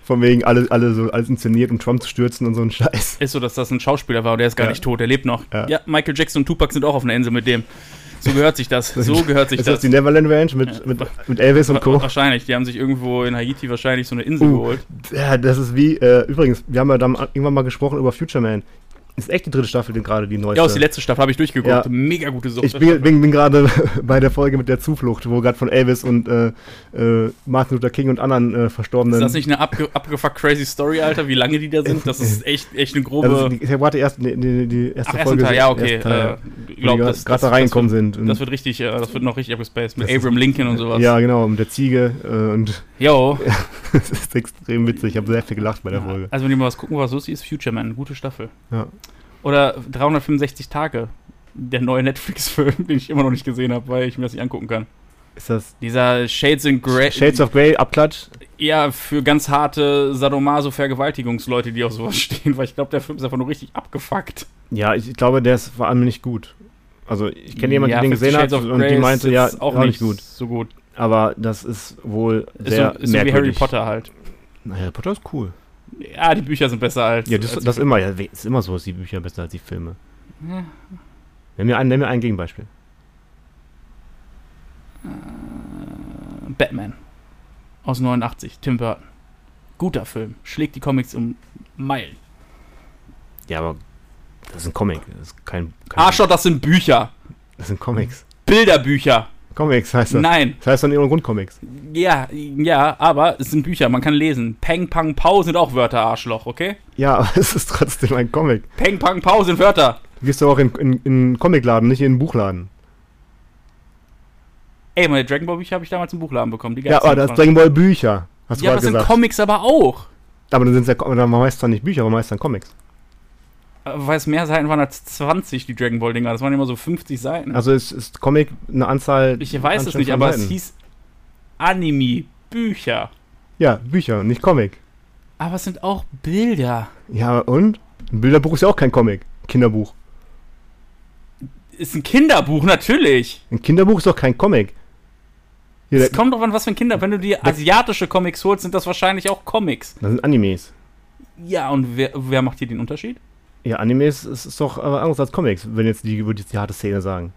Von wegen alle, alle so alles inszeniert, um Trump zu stürzen und so ein Scheiß. Ist so, dass das ein Schauspieler war und der ist gar Ja. nicht tot, der lebt noch. Ja. Ja. Michael Jackson und Tupac sind auch auf einer Insel mit dem. So gehört sich das. So gehört sich Ist das. das die Neverland Ranch mit, Ja. mit, mit Elvis und Co.? Wahrscheinlich, die haben sich irgendwo in Haiti wahrscheinlich so eine Insel Uh. geholt. Ja, das ist wie, äh, übrigens, wir haben ja dann irgendwann mal gesprochen über Future Man. Ist echt die dritte Staffel, die gerade die neueste. Ja, aus die letzte Staffel habe ich durchgeguckt. Ja. Mega gute Sucht. ich bin, bin, bin gerade bei der Folge mit der Zuflucht, wo gerade von Elvis und äh, äh, Martin Luther King und anderen äh, Verstorbenen. ist das nicht eine abge abgefuckt crazy Story, Alter, wie lange die da sind? Das ist echt, echt eine grobe. also, die, ich warte erst die, die, die erste Ach, Folge. Teil, ja, okay. Teil, Äh, wo glaub, die das, gerade da reingekommen das sind. wird, und das wird richtig, äh, das wird noch richtig abgespaced. Mit Das ist- Abraham Lincoln und sowas. ja, genau, mit der Ziege äh, und Jo. das ist extrem witzig. Ich habe sehr viel gelacht bei der Folge. Also, wenn ihr mal was gucken, was lustig ist, Future Man, gute Staffel. Ja. Oder 365 Tage, der neue Netflix-Film, den ich immer noch nicht gesehen habe, weil ich mir das nicht angucken kann. Ist das Dieser Shades in Grey. Shades of Grey, Abklatsch? Ja, für ganz harte Sadomaso-Vergewaltigungsleute, die auf sowas stehen, weil ich glaube, der Film ist einfach nur richtig abgefuckt. Ja, ich, ich glaube, der ist vor allem nicht gut. Also, ich kenne jemanden, Ja, der den gesehen hat Shades of und Grey die ist meinte, ja, auch nicht nicht gut. so gut. Aber das ist wohl Ist sehr so, ist so wie Harry merkwürdig. Potter halt. Na, Harry Potter ist cool. Ja, die Bücher sind besser als. Ja, das, als das immer. Ja, ist immer so, dass die Bücher besser als die Filme. Ja. Nenn mir ein, nenn mir ein Gegenbeispiel. Batman. Aus 89, Tim Burton. Guter Film. Schlägt die Comics um Meilen. Ja, aber das ist ein Comic. Das ist kein. kein Arschloch, das sind Bücher. Das sind Comics. Bilderbücher. Comics heißt das. Nein. Das heißt dann ihre Grundcomics. Ja, ja, aber es sind Bücher, man kann lesen. Peng, Pang, Pau sind auch Wörter, Arschloch, okay? Ja, aber es ist trotzdem ein Comic. Peng, Pang, Pau sind Wörter. Du gehst doch auch in, in, in Comicladen, nicht in einen Buchladen. Ey, meine Dragon Ball Bücher habe ich damals im Buchladen bekommen. Die Ja, aber das Dragon Ball Bücher. Hast du Ja, aber das sind gesagt. Comics aber auch. aber dann sind es ja dann meist dann nicht Bücher, aber meist dann Comics. Weil es mehr Seiten waren als 20, die Dragon Ball Dinger. Das waren immer so 50 Seiten. Also ist, ist Comic eine Anzahl. ich weiß es nicht, aber es Seiten. hieß Anime, Bücher. Ja, Bücher, nicht Comic. Aber es sind auch Bilder. Ja, und? Ein Bilderbuch ist ja auch kein Comic. Kinderbuch. Ist ein Kinderbuch, natürlich. Ein Kinderbuch ist doch kein Comic. Hier, Es kommt drauf an, was für ein Kinder. Wenn du dir asiatische Comics holst, sind das wahrscheinlich auch Comics. das sind Animes. Ja, und wer, wer macht hier den Unterschied? Ja, Animes ist, ist doch aber anders als Comics, wenn jetzt die, würde jetzt die harte Szene sagen.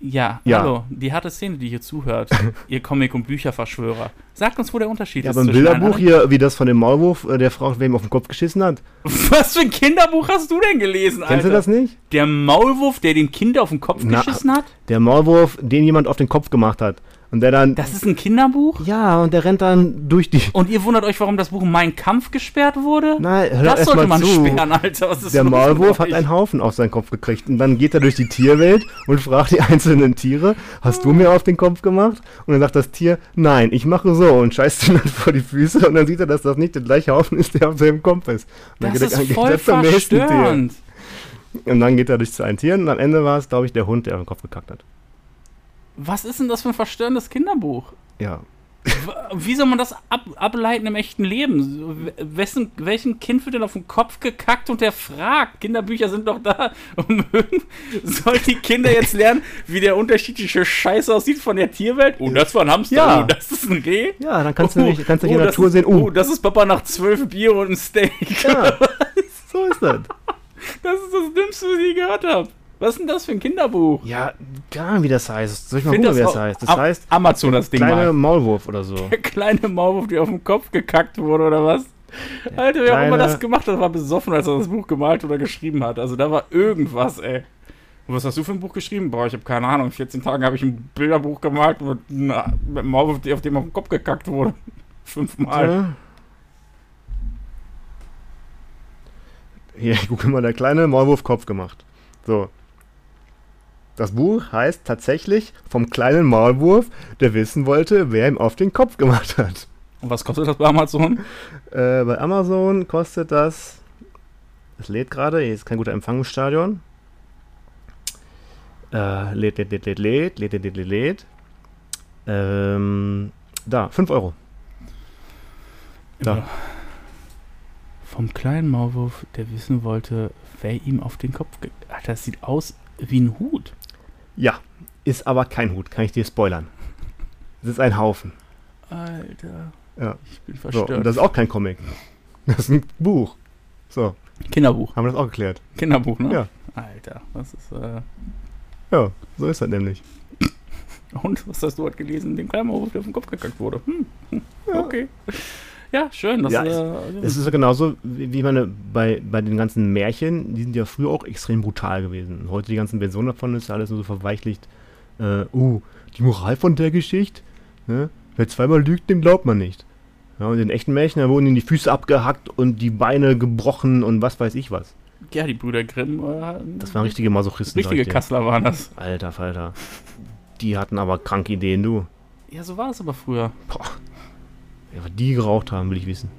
Ja, Ja. hallo, die harte Szene, die hier zuhört, ihr Comic- und Bücherverschwörer. Sagt uns, wo der Unterschied Ja, ist. aber ein Bilderbuch hier, wie das von dem Maulwurf, äh, der Frau, wer ihm auf den Kopf geschissen hat. Was für ein Kinderbuch hast du denn gelesen, Alter? Kennst du das nicht? Der Maulwurf, der den Kinder auf den Kopf Na, geschissen hat? Der Maulwurf, den jemand auf den Kopf gemacht hat. Und der dann. Das ist ein Kinderbuch? ja, und der rennt dann durch die. Und ihr wundert euch, warum das Buch Mein Kampf gesperrt wurde? Nein, hör das sollte man zu. sperren, Alter. Der Maulwurf hat einen Haufen auf seinen Kopf gekriegt. Und dann geht er durch die Tierwelt und fragt die einzelnen Tiere: Hast du mir auf den Kopf gemacht? Und dann sagt das Tier: Nein, ich mache so. Und scheißt ihm dann vor die Füße. Und dann sieht er, dass das nicht der gleiche Haufen ist, der auf seinem Kopf ist. Und dann Das geht er- ist geht voll er Tier. verstörend. Und dann geht er durch zu einem Tier. Und am Ende war es, glaube ich, der Hund, der auf den Kopf gekackt hat. Was ist denn das für ein verstörendes Kinderbuch? Ja. Wie soll man das ab ableiten im echten Leben? Wessen, welchem Kind wird denn auf den Kopf gekackt und der fragt? Kinderbücher sind doch da, um irgend- Sollen die Kinder jetzt lernen, wie der unterschiedliche Scheiß aussieht von der Tierwelt? Oh, das war ein Hamster. Ja. Oh, das ist ein Reh. Ja, dann kannst du nicht, kannst du nicht in oh, der das Natur ist, sehen. Oh, Oh, das ist Papa nach zwölf Bier und ein Steak. ja. so ist das. Das ist das Dümmste, was ich je gehört habe. Was ist denn das für ein Kinderbuch? Ja, gar nicht, wie das heißt. Soll ich mal Find gucken, wie das auch- heißt? Das Am- heißt Amazon das Ding kleine mal. Maulwurf oder so. Der kleine Maulwurf, der auf den Kopf gekackt wurde, oder was? Alter, wer auch immer das gemacht hat, war besoffen, als er das Buch gemalt oder geschrieben hat. Also da war irgendwas, ey. Und was hast du für ein Buch geschrieben? Boah, ich habe keine Ahnung. In 14 Tagen habe ich ein Bilderbuch gemalt mit, na, mit einem Maulwurf, der auf dem auf den Kopf gekackt wurde. Fünfmal. Ja. Hier, ich gucke mal, der kleine Maulwurf Kopf gemacht. So. Das Buch heißt tatsächlich vom kleinen Maulwurf, der wissen wollte, wer ihm auf den Kopf gemacht hat. Und was kostet das bei Amazon? Äh, bei Amazon kostet das. Es lädt gerade, hier ist kein guter Empfang im Stadion. Äh, lädt, lädt, lädt, lädt, lädt, lädt, lädt, lädt, lädt, lädt. Ähm, da, 5 Euro. Da. Vom kleinen Maulwurf, der wissen wollte, wer ihm auf den Kopf Alter, das sieht aus wie ein Hut. Ja, ist aber kein Hut, kann ich dir spoilern. Es ist ein Haufen. Alter. Ja. Ich bin So, verstört. und das ist auch kein Comic. Das ist ein Buch. So, Kinderbuch. haben wir das auch geklärt. Kinderbuch, ne? Ja. Alter, das ist, äh. Ja, so ist das nämlich. Und was hast du heute gelesen? Den kleinen Maulwurf, der auf den Kopf gekackt wurde. Hm. hm, Ja. Okay. Ja, schön. Das, Ja, äh, Es ist ja genauso, wie wie meine, bei, bei den ganzen Märchen, die sind ja früher auch extrem brutal gewesen. Und heute die ganzen Versionen davon ist ja alles nur so verweichlicht. Äh, uh, die Moral von der Geschichte, ne? Wer zweimal lügt, dem glaubt man nicht. Ja, und in echten Märchen, da wurden ihnen die Füße abgehackt und die Beine gebrochen und was weiß ich was. ja, die Brüder Grimm. Äh, Das waren richtige Masochisten. richtige ich. Kassler waren das. Alter Falter. Die hatten aber kranke Ideen, du. Ja, so war das aber früher. Boah. Ja, was die geraucht haben, will ich wissen.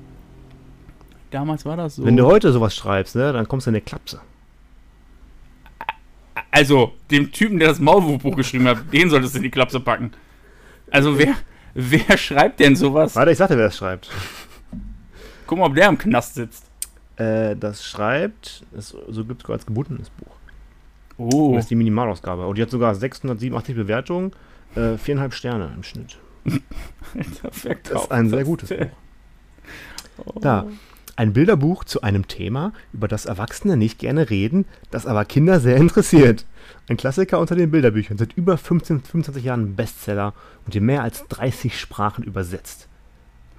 Damals war das so. Wenn du heute sowas schreibst, ne, dann kommst du in eine Klapse. also, dem Typen, der das Maulwurfbuch geschrieben hat, den solltest du in die Klapse packen. Also, wer, wer schreibt denn sowas? Warte, ich sagte, wer das schreibt. Guck mal, ob der im Knast sitzt. Äh, das schreibt, das, so gibt es als gebundenes Buch. Oh. Das ist die Minimalausgabe. Und die hat sogar 687 Bewertungen, äh, viereinhalb Sterne im Schnitt. Das ist ein sehr gutes Buch. Da. Ein Bilderbuch zu einem Thema, über das Erwachsene nicht gerne reden, das aber Kinder sehr interessiert. Ein Klassiker unter den Bilderbüchern, seit über 15, 25 Jahren Bestseller und in mehr als 30 Sprachen übersetzt.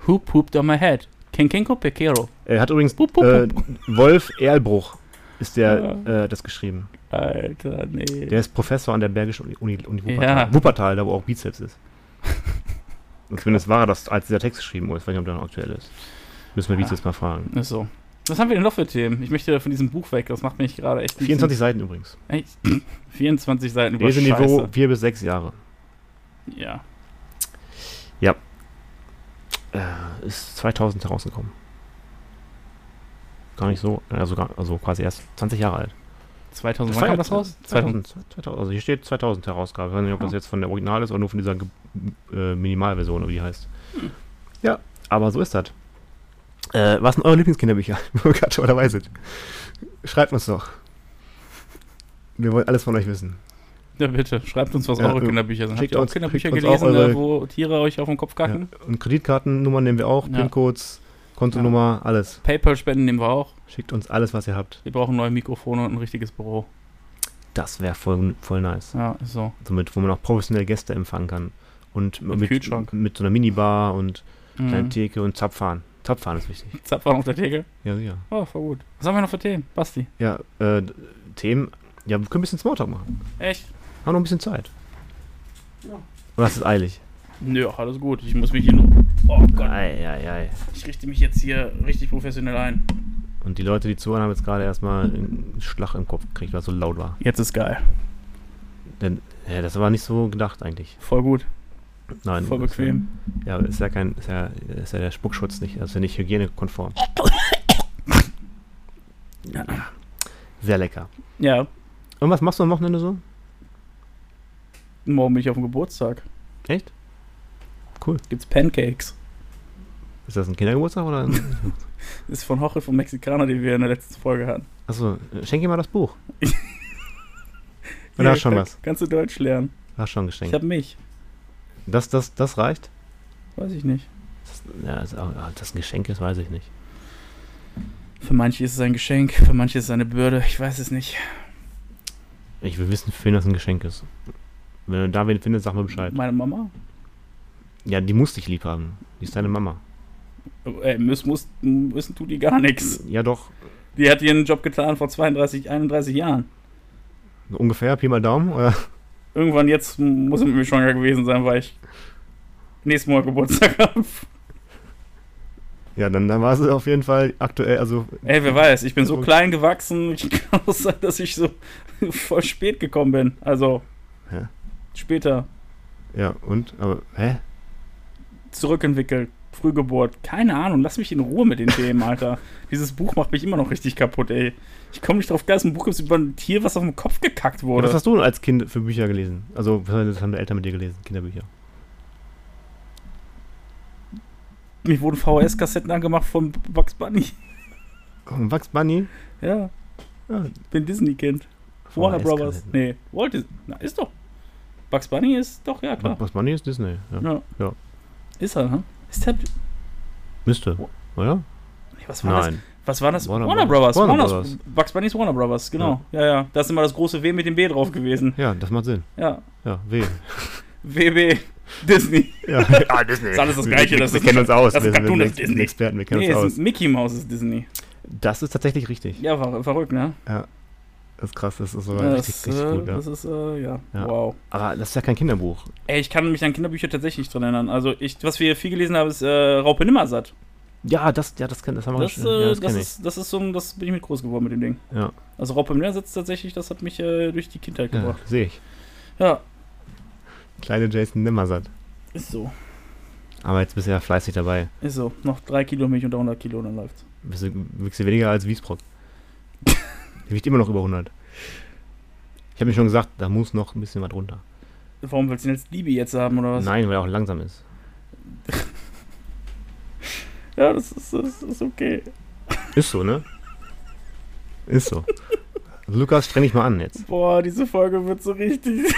Who pooped on my head? Ken Kenko Pekero. Er hat übrigens Pup, pup, äh, pup. Wolf Erlbruch ist der äh, das geschrieben. Alter, nee. Der ist Professor an der Bergischen Uni, Uni, Uni Wuppertal. Ja. Wuppertal, da wo auch Bizeps ist. Zumindest war er das, als dieser Text geschrieben wurde. Ich weiß nicht, ob der noch aktuell ist. Müssen wir Ja. Bizeps mal fragen. Ist so. Was haben wir denn noch für Themen? Ich möchte von diesem Buch weg. Das macht mich gerade echt. ein 24 Seiten übrigens. Echt? 24 Seiten über Leseniveau Scheiße. 4 bis 6 Jahre. Ja. Äh, ist 2000 herausgekommen. gar nicht so, also, also quasi erst 20 Jahre alt. 2000, wann war kam ja das raus? 2000, 2000, also hier steht 2000 Herausgabe. Ich weiß nicht, ob das Ja. jetzt von der Original ist oder nur von dieser äh, Minimalversion, oder wie die heißt. Hm. Ja, aber so ist das. Äh, was sind eure Lieblingskinderbücher, wo wir gerade schon dabei sind? Schreibt uns doch. Wir wollen alles von euch wissen. Ja, bitte. Schreibt uns, was Ja, eure ja. Kinderbücher sind. Habt Schickt ihr auch uns- Kinderbücher gelesen, eure- äh, wo Tiere euch auf den Kopf Ja. kacken? Und Kreditkartennummern nehmen wir auch, Ja. PIN-Codes, Kontonummer, alles. PayPal-Spenden nehmen wir auch. Schickt uns alles, was ihr habt. Wir brauchen neue Mikrofone und ein richtiges Büro. Das wäre voll, voll nice. Ja, ist so. Somit, wo man auch professionell Gäste empfangen kann. Und Mit Kühlschrank. mit so einer Minibar und kleinen Mhm. Theke und Zapfhahn. Zapfhahn ist wichtig. Zapfhahn auf der Theke. Ja, sicher. Oh, voll gut. Was haben wir noch für Themen? Basti. Ja, äh, Themen. Ja, wir können ein bisschen Smalltalk machen. Echt? Haben noch ein bisschen Zeit. Ja. Oder ist es eilig? Nö, alles gut. Ich muss mich hier nur. Oh Gott. Ei, ei, ei. Ich richte mich jetzt hier richtig professionell ein. Und die Leute, die zuhören, haben jetzt gerade erstmal einen Schlag im Kopf gekriegt, weil es so laut war. Jetzt ist geil. Denn, ja, das war nicht so gedacht eigentlich. Voll gut. Nein. Voll ist bequem. Ja, ist ja kein, ist ja, ist ja der Spuckschutz nicht, also nicht hygienekonform. Sehr lecker. Ja, Und was machst du am Wochenende so? morgen bin ich auf dem Geburtstag. Echt? Cool. Gibt's Pancakes. Ist das ein Kindergeburtstag oder? ein- Ist von Jorge vom Mexikaner, den wir in der letzten Folge hatten. Achso, schenk ihm mal das Buch. Oder hast schon was? Kannst du Deutsch lernen? Hast schon Ich geschenkt. hab mich. Das, das, das reicht? Weiß ich nicht. Das, ja, das, das ein Geschenk ist, weiß ich nicht. Für manche ist es ein Geschenk, für manche ist es eine Bürde. Ich weiß es nicht. Ich will wissen, für wen das ein Geschenk ist. Wenn du da wen findest, sag mal Bescheid. Meine Mama? Ja, die muss dich lieb haben. Die ist deine Mama. Ey, müssen, muss, müssen tut die gar nichts. Ja, doch. Die hat ihren Job getan vor 32, 31 Jahren. Ungefähr, Pi mal Daumen. Oder? Irgendwann jetzt muss sie mit mir schwanger gewesen sein, weil ich nächsten Monat Geburtstag habe. Ja, dann, dann war sie auf jeden Fall aktuell, also Ey, wer weiß, ich bin so klein gewachsen. Ich kann auch sein, dass ich so voll spät gekommen bin. Also Hä? später ja, und? Aber, hä? Zurückentwickelt. Frühgeburt. Keine Ahnung, lass mich in Ruhe mit den Themen, Alter. Dieses Buch macht mich immer noch richtig kaputt, ey. Ich komme nicht drauf klar, dass ein Buch gibt über ein Tier, was auf den Kopf gekackt wurde. was hast du als Kind für Bücher gelesen? Also, was haben deine Eltern mit dir gelesen? Kinderbücher. Mir wurden VHS-Kassetten angemacht von Bugs Bunny. Und Bugs Bunny? Ja, Ja, bin Disney-Kind. Warner Brothers. Nee, Walt Disney. Na, ist doch. Bugs Bunny ist doch, ja klar. Bugs Bunny ist Disney. Ja. Ja. Ja. Ist er, ne? Ist der. Nee, Müsste, oder? was war das? Nein. Was war das? Warner Warner, Brothers. Brothers. Warner Warner Brothers. Bugs Bunny ist Warner Brothers, genau. Ja, ja. Da ist immer das große W mit dem B drauf gewesen. Ja, das macht Sinn. Ja. Ja, W. WB Disney. Ja, ah, Disney. Ist alles das Gleiche, Wir, das wir ist- kennen uns aus. das ist wir sind, Cartoon, das ist Disney. Experten, wir kennen Nee, uns ist aus. Mickey Mouse ist Disney. Das ist tatsächlich richtig. Ja, ver verrückt, ne? Das ist krass, das ist sogar Ja, richtig, das, richtig äh, gut. Ja. das ist, äh, ja. Ja. Wow. Aber das ist ja kein Kinderbuch. Ey, ich kann mich an Kinderbücher tatsächlich nicht dran erinnern. Also, ich, was wir viel gelesen haben, ist äh, Raupe Nimmersatt. Ja, das, ja, das, kann, das haben wir Das, schon. äh, ja, das, das, ist, das ist so ein, das bin ich mit groß geworden mit dem Ding. Ja, Also Raupe Nimmersatt tatsächlich, das hat mich äh, durch die Kindheit gebracht. sehe ich. Ja, Kleine Jason Nimmersatt. ist so. Aber jetzt bist du ja fleißig dabei. Ist so. Noch drei Kilo Milch unter 100 Kilo, dann läuft's. Bist du, wiegst du weniger als Wiesbrock. Die wiegt immer noch über 100. Ich habe mir schon gesagt, da muss noch ein bisschen was runter. Warum willst du denn jetzt Liebe jetzt haben, oder was? Nein, weil er auch langsam ist. Ja, das ist, das ist okay. Ist so, ne? Ist so. Lukas, streng dich mal an jetzt. Boah, diese Folge wird so richtig.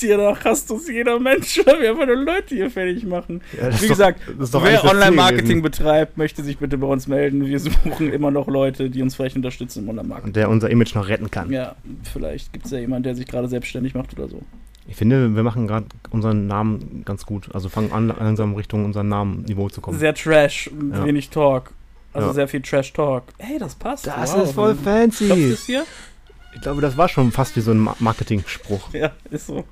Hiernach hasst uns jeder Mensch, weil wir einfach nur Leute hier fertig machen. Ja, Wie doch- gesagt, wer Online-Marketing betreibt, möchte sich bitte bei uns melden. Wir suchen immer noch Leute, die uns vielleicht unterstützen im Online-Marketing. Und der unser Image noch retten kann. Ja, vielleicht gibt es ja jemanden, der sich gerade selbstständig macht oder so. Ich finde, wir machen gerade unseren Namen ganz gut. Also fangen an, langsam Richtung unseren Namen-Niveau zu kommen. Sehr Trash, Ja. wenig Talk. Also Ja. sehr viel Trash-Talk. Hey, das passt. das Wow. ist voll fancy. es hier? Ich glaube, das war schon fast wie so ein Ma- Marketing-Spruch. Ja, ist so.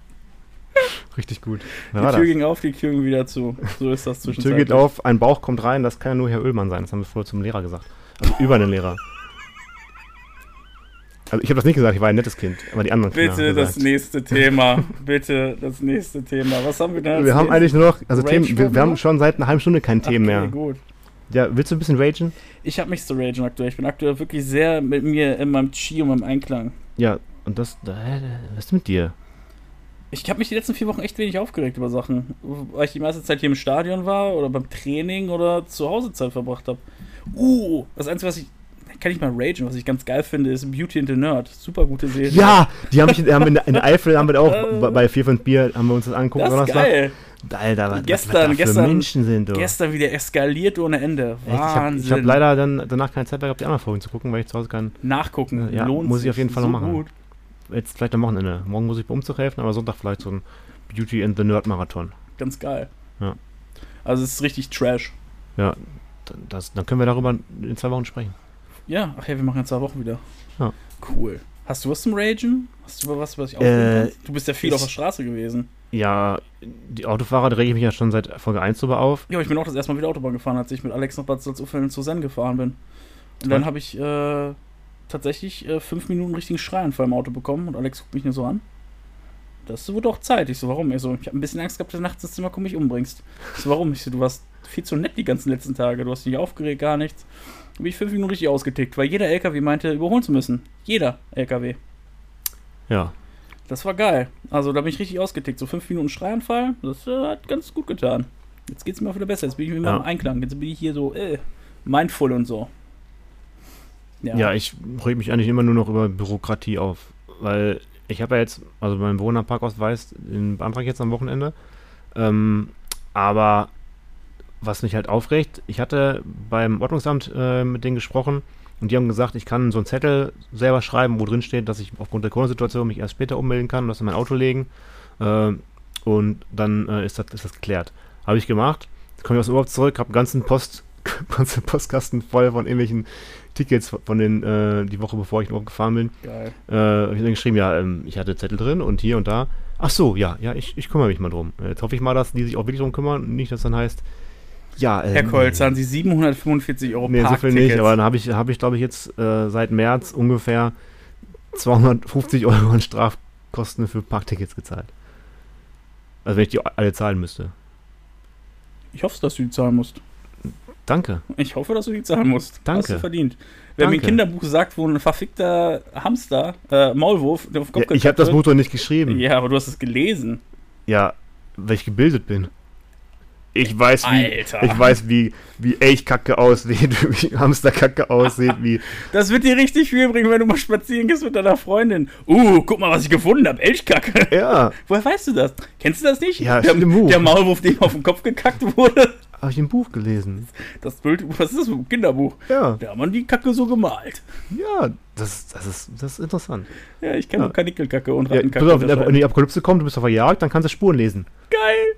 Richtig gut. Die Wer war Tür das? ging auf, die Tür ging wieder zu. So ist das Die Tür geht auf, ein Bauch kommt rein, das kann ja nur Herr Oehlmann sein. Das haben wir vorher zum Lehrer gesagt. Also über den Lehrer. Also ich habe das nicht gesagt, ich war ein nettes Kind, aber die anderen Kinder Bitte haben das gesagt. nächste Thema. Bitte das nächste Thema. Was haben wir denn Wir haben eigentlich nur noch, also Themen, wir, wir haben schon seit einer halben Stunde kein Ach, Thema okay, mehr. gut. Ja, willst du ein bisschen ragen? Ich habe mich zu ragen aktuell. Ich bin aktuell wirklich sehr mit mir in meinem Chi und meinem Einklang. Ja, und das. Was ist mit dir? Ich habe mich die letzten vier Wochen echt wenig aufgeregt über Sachen, weil ich die meiste Zeit hier im Stadion war oder beim Training oder zu Hause Zeit verbracht habe. Uh, das Einzige, was ich kann ich mal ragen, was ich ganz geil finde, ist Beauty and the Nerd. Super gute Serie. Ja, die haben, ich, haben in, der, in der Eifel haben wir auch bei- bei 4, 5 Bier haben wir uns das angeguckt. das ist geil. Alter, was, Gestern- was gestern- Menschen sind, du. Gestern wieder eskaliert ohne Ende. Echt, ich habe Wahnsinn. hab leider dann danach keine Zeit mehr gehabt, die anderen Folgen zu gucken, weil ich zu Hause kann. Nachgucken. Ja, Lohnt muss ich auf jeden Fall so noch machen. Gut. Jetzt vielleicht am Wochenende. Morgen muss ich bei Umzug helfen, aber Sonntag vielleicht so ein Beauty and the Nerd Marathon. Ganz geil. Ja. Also es ist richtig Trash. Ja, dann- das, dann können wir darüber in zwei Wochen sprechen. Ja, ach ja, wir machen in zwei Wochen wieder. Ja. Cool. Hast du was zum Ragen? Hast du was, was ich Äh, aufregen kannst? Du bist ja viel ich- auf der Straße gewesen. Ja, die Autofahrer, da rege ich mich ja schon seit Folge 1 drüber auf. Ja, aber ich bin auch das erste Mal wieder Autobahn gefahren, als ich mit Alex nach Bad Salzuflen zu Zen gefahren bin. Und dann habe ich äh, tatsächlich äh, fünf Minuten richtigen Schreianfall im Auto bekommen und Alex guckt mich nur so an. Das wird auch Zeit. Ich so, warum? Ich so, ich habe ein bisschen Angst gehabt, dass du nachts ins Zimmer kommst, mich umbringst. Ich so, warum? Ich so, du warst viel zu nett die ganzen letzten Tage. Du hast dich nicht aufgeregt, gar nichts. Da bin ich fünf Minuten richtig ausgetickt, weil jeder LKW meinte, überholen zu müssen. Jeder LKW. Ja, Das war geil. Also da bin ich richtig ausgetickt. So fünf Minuten Schreianfall, das äh, hat ganz gut getan. Jetzt geht's mir auch wieder besser. Jetzt bin ich wieder Ja. im Einklang. Jetzt bin ich hier so, äh, mindful und so. Ja. ich reg mich eigentlich immer nur noch über Bürokratie auf. Weil ich habe ja jetzt, also meinen Bewohnerparkausweis, den beantrage ich jetzt am Wochenende. Ähm, aber was mich halt aufregt, ich hatte beim Ordnungsamt äh, mit denen gesprochen und die haben gesagt, ich kann so einen Zettel selber schreiben, wo drin steht, dass ich aufgrund der Corona-Situation mich erst später ummelden kann und das in mein Auto legen. Äh, und dann äh, ist, das, ist das geklärt. Habe ich gemacht. Komme ich aus dem Urlaub zurück, habe ganzen Post, ganzen Postkasten voll von irgendwelchen Tickets von den, äh, die Woche bevor ich Urlaub gefahren bin. Geil. Äh, hab ich dann geschrieben, ja, ähm, ich hatte Zettel drin und hier und da. Ach so, ja, ja, ich, ich kümmere mich mal drum. Jetzt hoffe ich mal, dass die sich auch wirklich drum kümmern und nicht, dass dann heißt, ja, äh, Herr Kolz, zahlen Sie 745 Euro Nee, so viel nicht, aber dann habe ich, hab ich glaube ich, jetzt äh, seit März ungefähr 250 Euro an Strafkosten für Parktickets gezahlt. Also wenn ich die alle zahlen müsste. Ich hoffe, dass du die zahlen musst. Danke. Ich hoffe, dass du die zahlen musst. Danke. Hast du verdient. Wer mir ein Danke. Kinderbuch sagt, wo ein verfickter Hamster, äh, Maulwurf, der auf Kopf Ja, ich habe das Buch doch nicht geschrieben. Ja, Ja, aber du hast es gelesen. weil ich gebildet bin. Ich weiß, wie, Alter. ich weiß, wie, wie Elchkacke aussieht, wie Hamsterkacke aussieht, wie. Das wird dir richtig viel bringen, wenn du mal spazieren gehst mit deiner Freundin. Uh, guck mal, was ich gefunden habe. Elchkacke. Ja, Woher weißt du das? Kennst du das nicht? Ja, der, im Buch. der Maulwurf, dem auf den Kopf gekackt wurde. habe ich im Buch gelesen. Das Bild, was ist das für ein Kinderbuch? Ja, Da hat man die Kacke so gemalt. ja, das, das, ist, das ist interessant. Ja, ich kenne Ja. auch Kanickelkacke und Ja, Rattenkacke. pass auf, wenn die Apokalypse kommt, du bist auf der Jagd, dann kannst du Spuren lesen. Geil.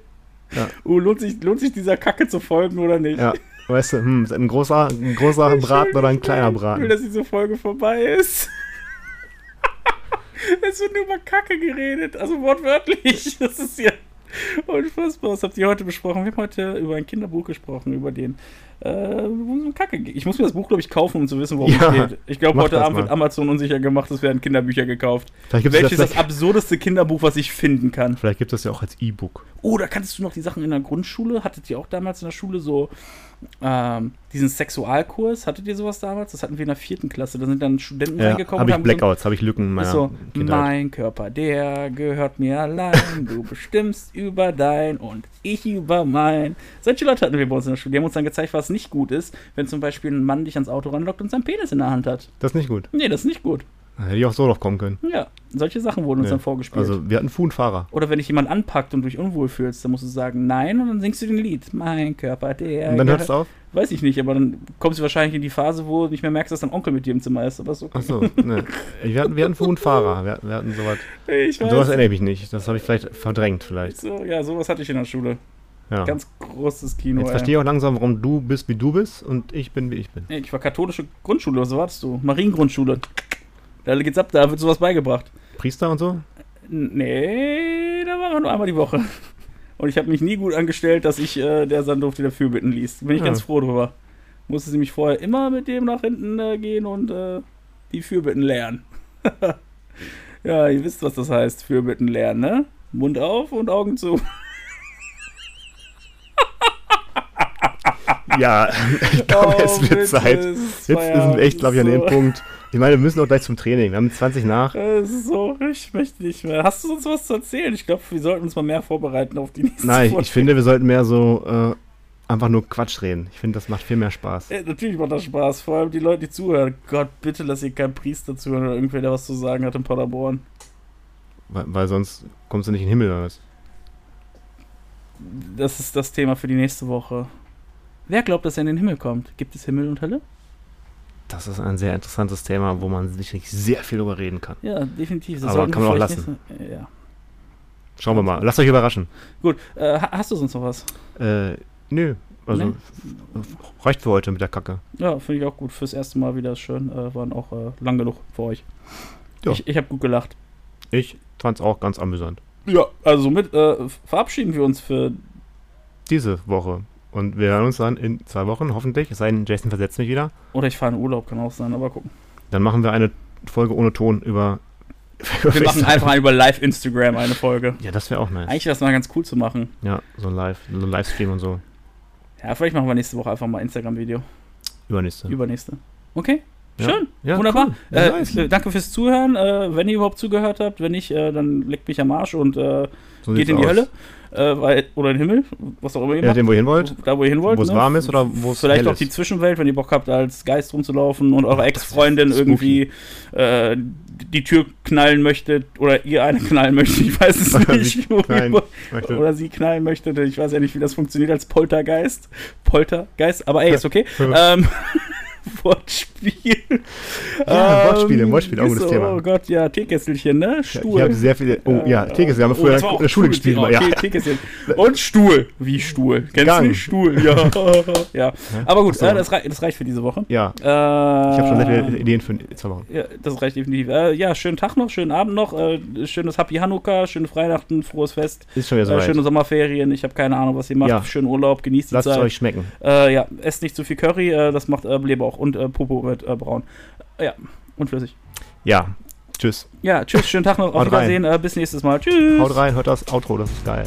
Ja. Uh, lohnt sich, lohnt sich dieser Kacke zu folgen oder nicht? Ja, weißt du, hm, ist ein großer, ein großer Ich Braten oder ein kleiner mehr. Ich will, Braten. dass diese Folge vorbei ist. es wird nur über Kacke geredet, also wortwörtlich. Das ist ja unfassbar. Was habt ihr heute besprochen? Wir haben heute über ein Kinderbuch gesprochen, über den äh, Kacke. Ich muss mir das Buch, glaube ich, kaufen, um zu wissen, worum Ja, es geht. Ich glaube, heute Abend wird mal. Amazon unsicher gemacht, es werden Kinderbücher gekauft. Welches ist das absurdeste Kinderbuch, was ich finden kann? vielleicht gibt es das ja auch als E-Book. Oh, da kanntest du noch die Sachen in der Grundschule? Hattet ihr auch damals in der Schule so ähm, diesen Sexualkurs? Hattet ihr sowas damals? Das hatten wir in der vierten Klasse. Da sind dann Studenten Ja, reingekommen habe ich Blackouts, habe ich Lücken in meiner so, mein Körper, der gehört mir allein. Du bestimmst über dein und ich über mein. Solche Leute hatten wir bei uns in der Schule. Die haben uns dann gezeigt, was nicht gut ist, wenn zum Beispiel ein Mann dich ans Auto ranlockt und seinen Penis in der Hand hat. Das ist nicht gut. Nee, das ist nicht gut. Da hätte ich auch so drauf kommen können. Ja, solche Sachen wurden uns Nee. dann vorgespielt. Also, wir hatten Fuhnfahrer. Oder wenn dich jemand anpackt und du dich unwohl fühlst, dann musst du sagen Nein und dann singst du den Lied. Mein Körper, der. Und dann es gehört- auf? Weiß ich nicht, aber dann kommst du wahrscheinlich in die Phase, wo du nicht mehr merkst, dass dein Onkel mit dir im Zimmer ist. Aber ist okay. Achso, ne. Wir hatten, wir hatten Fuhnfahrer. Wir, hatten- wir hatten sowas. Ich weiß. Sowas erinnere ich mich nicht. Das habe ich vielleicht verdrängt, vielleicht. so, ja, sowas hatte ich in der Schule. Ja. Ganz großes Kino. Jetzt verstehe ich auch langsam, warum du bist, wie du bist und ich bin, wie ich bin. Ich war katholische Grundschule, was warst du? Mariengrundschule. Da geht's ab, da wird sowas beigebracht. Priester und so? Nee, da war er nur einmal die Woche. Und ich habe mich nie gut angestellt, dass ich äh, der sein durfte, der Fürbitten liest. Bin ich Ja. ganz froh drüber. Musste sie mich vorher immer mit dem nach hinten äh, gehen und äh, die Fürbitten lernen. ja, ihr wisst, was das heißt, Fürbitten lernen, ne? Mund auf und Augen zu. ja, ich glaube, Oh, es wird Zeit. Jetzt ist sind Feierabend, wir echt, glaube ich, an dem Punkt. Ich meine, wir müssen auch gleich zum Training. Wir haben 20 nach. Es ist so, ich möchte nicht mehr. Hast du sonst was zu erzählen? Ich glaube, wir sollten uns mal mehr vorbereiten auf die nächste Nein, ich, Folge. ich finde, wir sollten mehr so äh, einfach nur Quatsch reden. Ich finde, das macht viel mehr Spaß. Ja, natürlich macht das Spaß, vor allem die Leute, die zuhören. Gott, bitte lass ihr keinen Priester zuhören oder irgendwer, der was zu sagen hat in Paderborn. Weil, weil sonst kommst du nicht in den Himmel oder was? Das ist das Thema für die nächste Woche. Wer glaubt, dass er in den Himmel kommt? Gibt es Himmel und Hölle? Das ist ein sehr interessantes Thema, wo man sicherlich sehr viel drüber reden kann. Ja, definitiv. Aber sollten kann man auch lassen. nächste- Ja. Schauen wir mal. Lasst euch überraschen. Gut, äh, ha- hast du sonst noch was? Äh, nö. Also, Nee? reicht für heute mit der Kacke. Ja, finde ich auch gut. Fürs erste Mal wieder schön. Äh, waren auch äh, lang genug für euch. Ja. Ich, ich habe gut gelacht. Ich fand's auch ganz amüsant. Ja, also somit äh, verabschieden wir uns für. Diese Woche. Und wir hören uns dann in zwei Wochen, hoffentlich. Es sei denn, Jason versetzt mich wieder. Oder ich fahre in Urlaub, kann auch sein, aber gucken. Dann machen wir eine Folge ohne Ton über. Wir machen einfach über Live-Instagram eine Folge. Ja, das wäre auch nice. Eigentlich wäre es mal ganz cool zu machen. Ja, so ein Live, so ein Livestream und so. Ja, vielleicht machen wir nächste Woche einfach mal Instagram-Video. Übernächste. Übernächste. Okay? Schön. Ja, Wunderbar. cool. Äh, nice. äh, danke fürs Zuhören. Äh, wenn ihr überhaupt zugehört habt, wenn nicht, äh, dann leckt mich am Arsch und äh, So geht in die aus. Hölle. Äh, weil, oder den Himmel, was auch immer ihr Je macht. nachdem, wo ihr hin wollt. Da, wo ihr hin wollt. Wo es ne? warm ist oder wo es Vielleicht auch die Zwischenwelt, wenn ihr Bock habt, als Geist rumzulaufen und eure Ex-Freundin irgendwie äh, die Tür knallen möchtet oder ihr eine knallen möchtet. Ich weiß es nicht. Oder sie knallen möchte. Ich weiß ja nicht, wie das funktioniert als Poltergeist. Poltergeist, aber ey, ist okay. ähm, Wortspiel. Ja, Wortspiele, Wortspiele, auch ein ist gutes so, Thema. Oh Gott, ja, Teekesselchen, ne? Ja, Stuhl. Ich habe sehr viele. Oh, ja, Teekesseln. Wir haben Oh, früher war in auch der Schule cool, gespielt. Thema. Ja, Teekesselchen. Und Stuhl. Wie Stuhl? Kennst Gang. du nicht Stuhl? Ja. ja. Aber gut, so. äh, das, rei das reicht für diese Woche. ja. Äh, ich habe schon sehr viele Ideen für zwei Wochen. ja, das reicht definitiv. Äh, ja, schönen Tag noch, schönen Abend noch, äh, schönes Happy Hanukkah, schöne Weihnachten, frohes Fest, Ist schon wieder äh, soweit. schöne Sommerferien. Ich habe keine Ahnung, was ihr macht. Ja. Schönen Urlaub, genießt die Lasst es Zeit. euch schmecken. Äh, ja, esst nicht zu viel Curry, das macht äh, Leber auch und äh, Popo wird äh, braun. Äh, ja, und flüssig. Ja. Tschüss. Ja, tschüss, schönen Tag noch, auf Haut. Wiedersehen, äh, bis nächstes Mal. Tschüss. Haut rein, hört das Outro, das ist geil.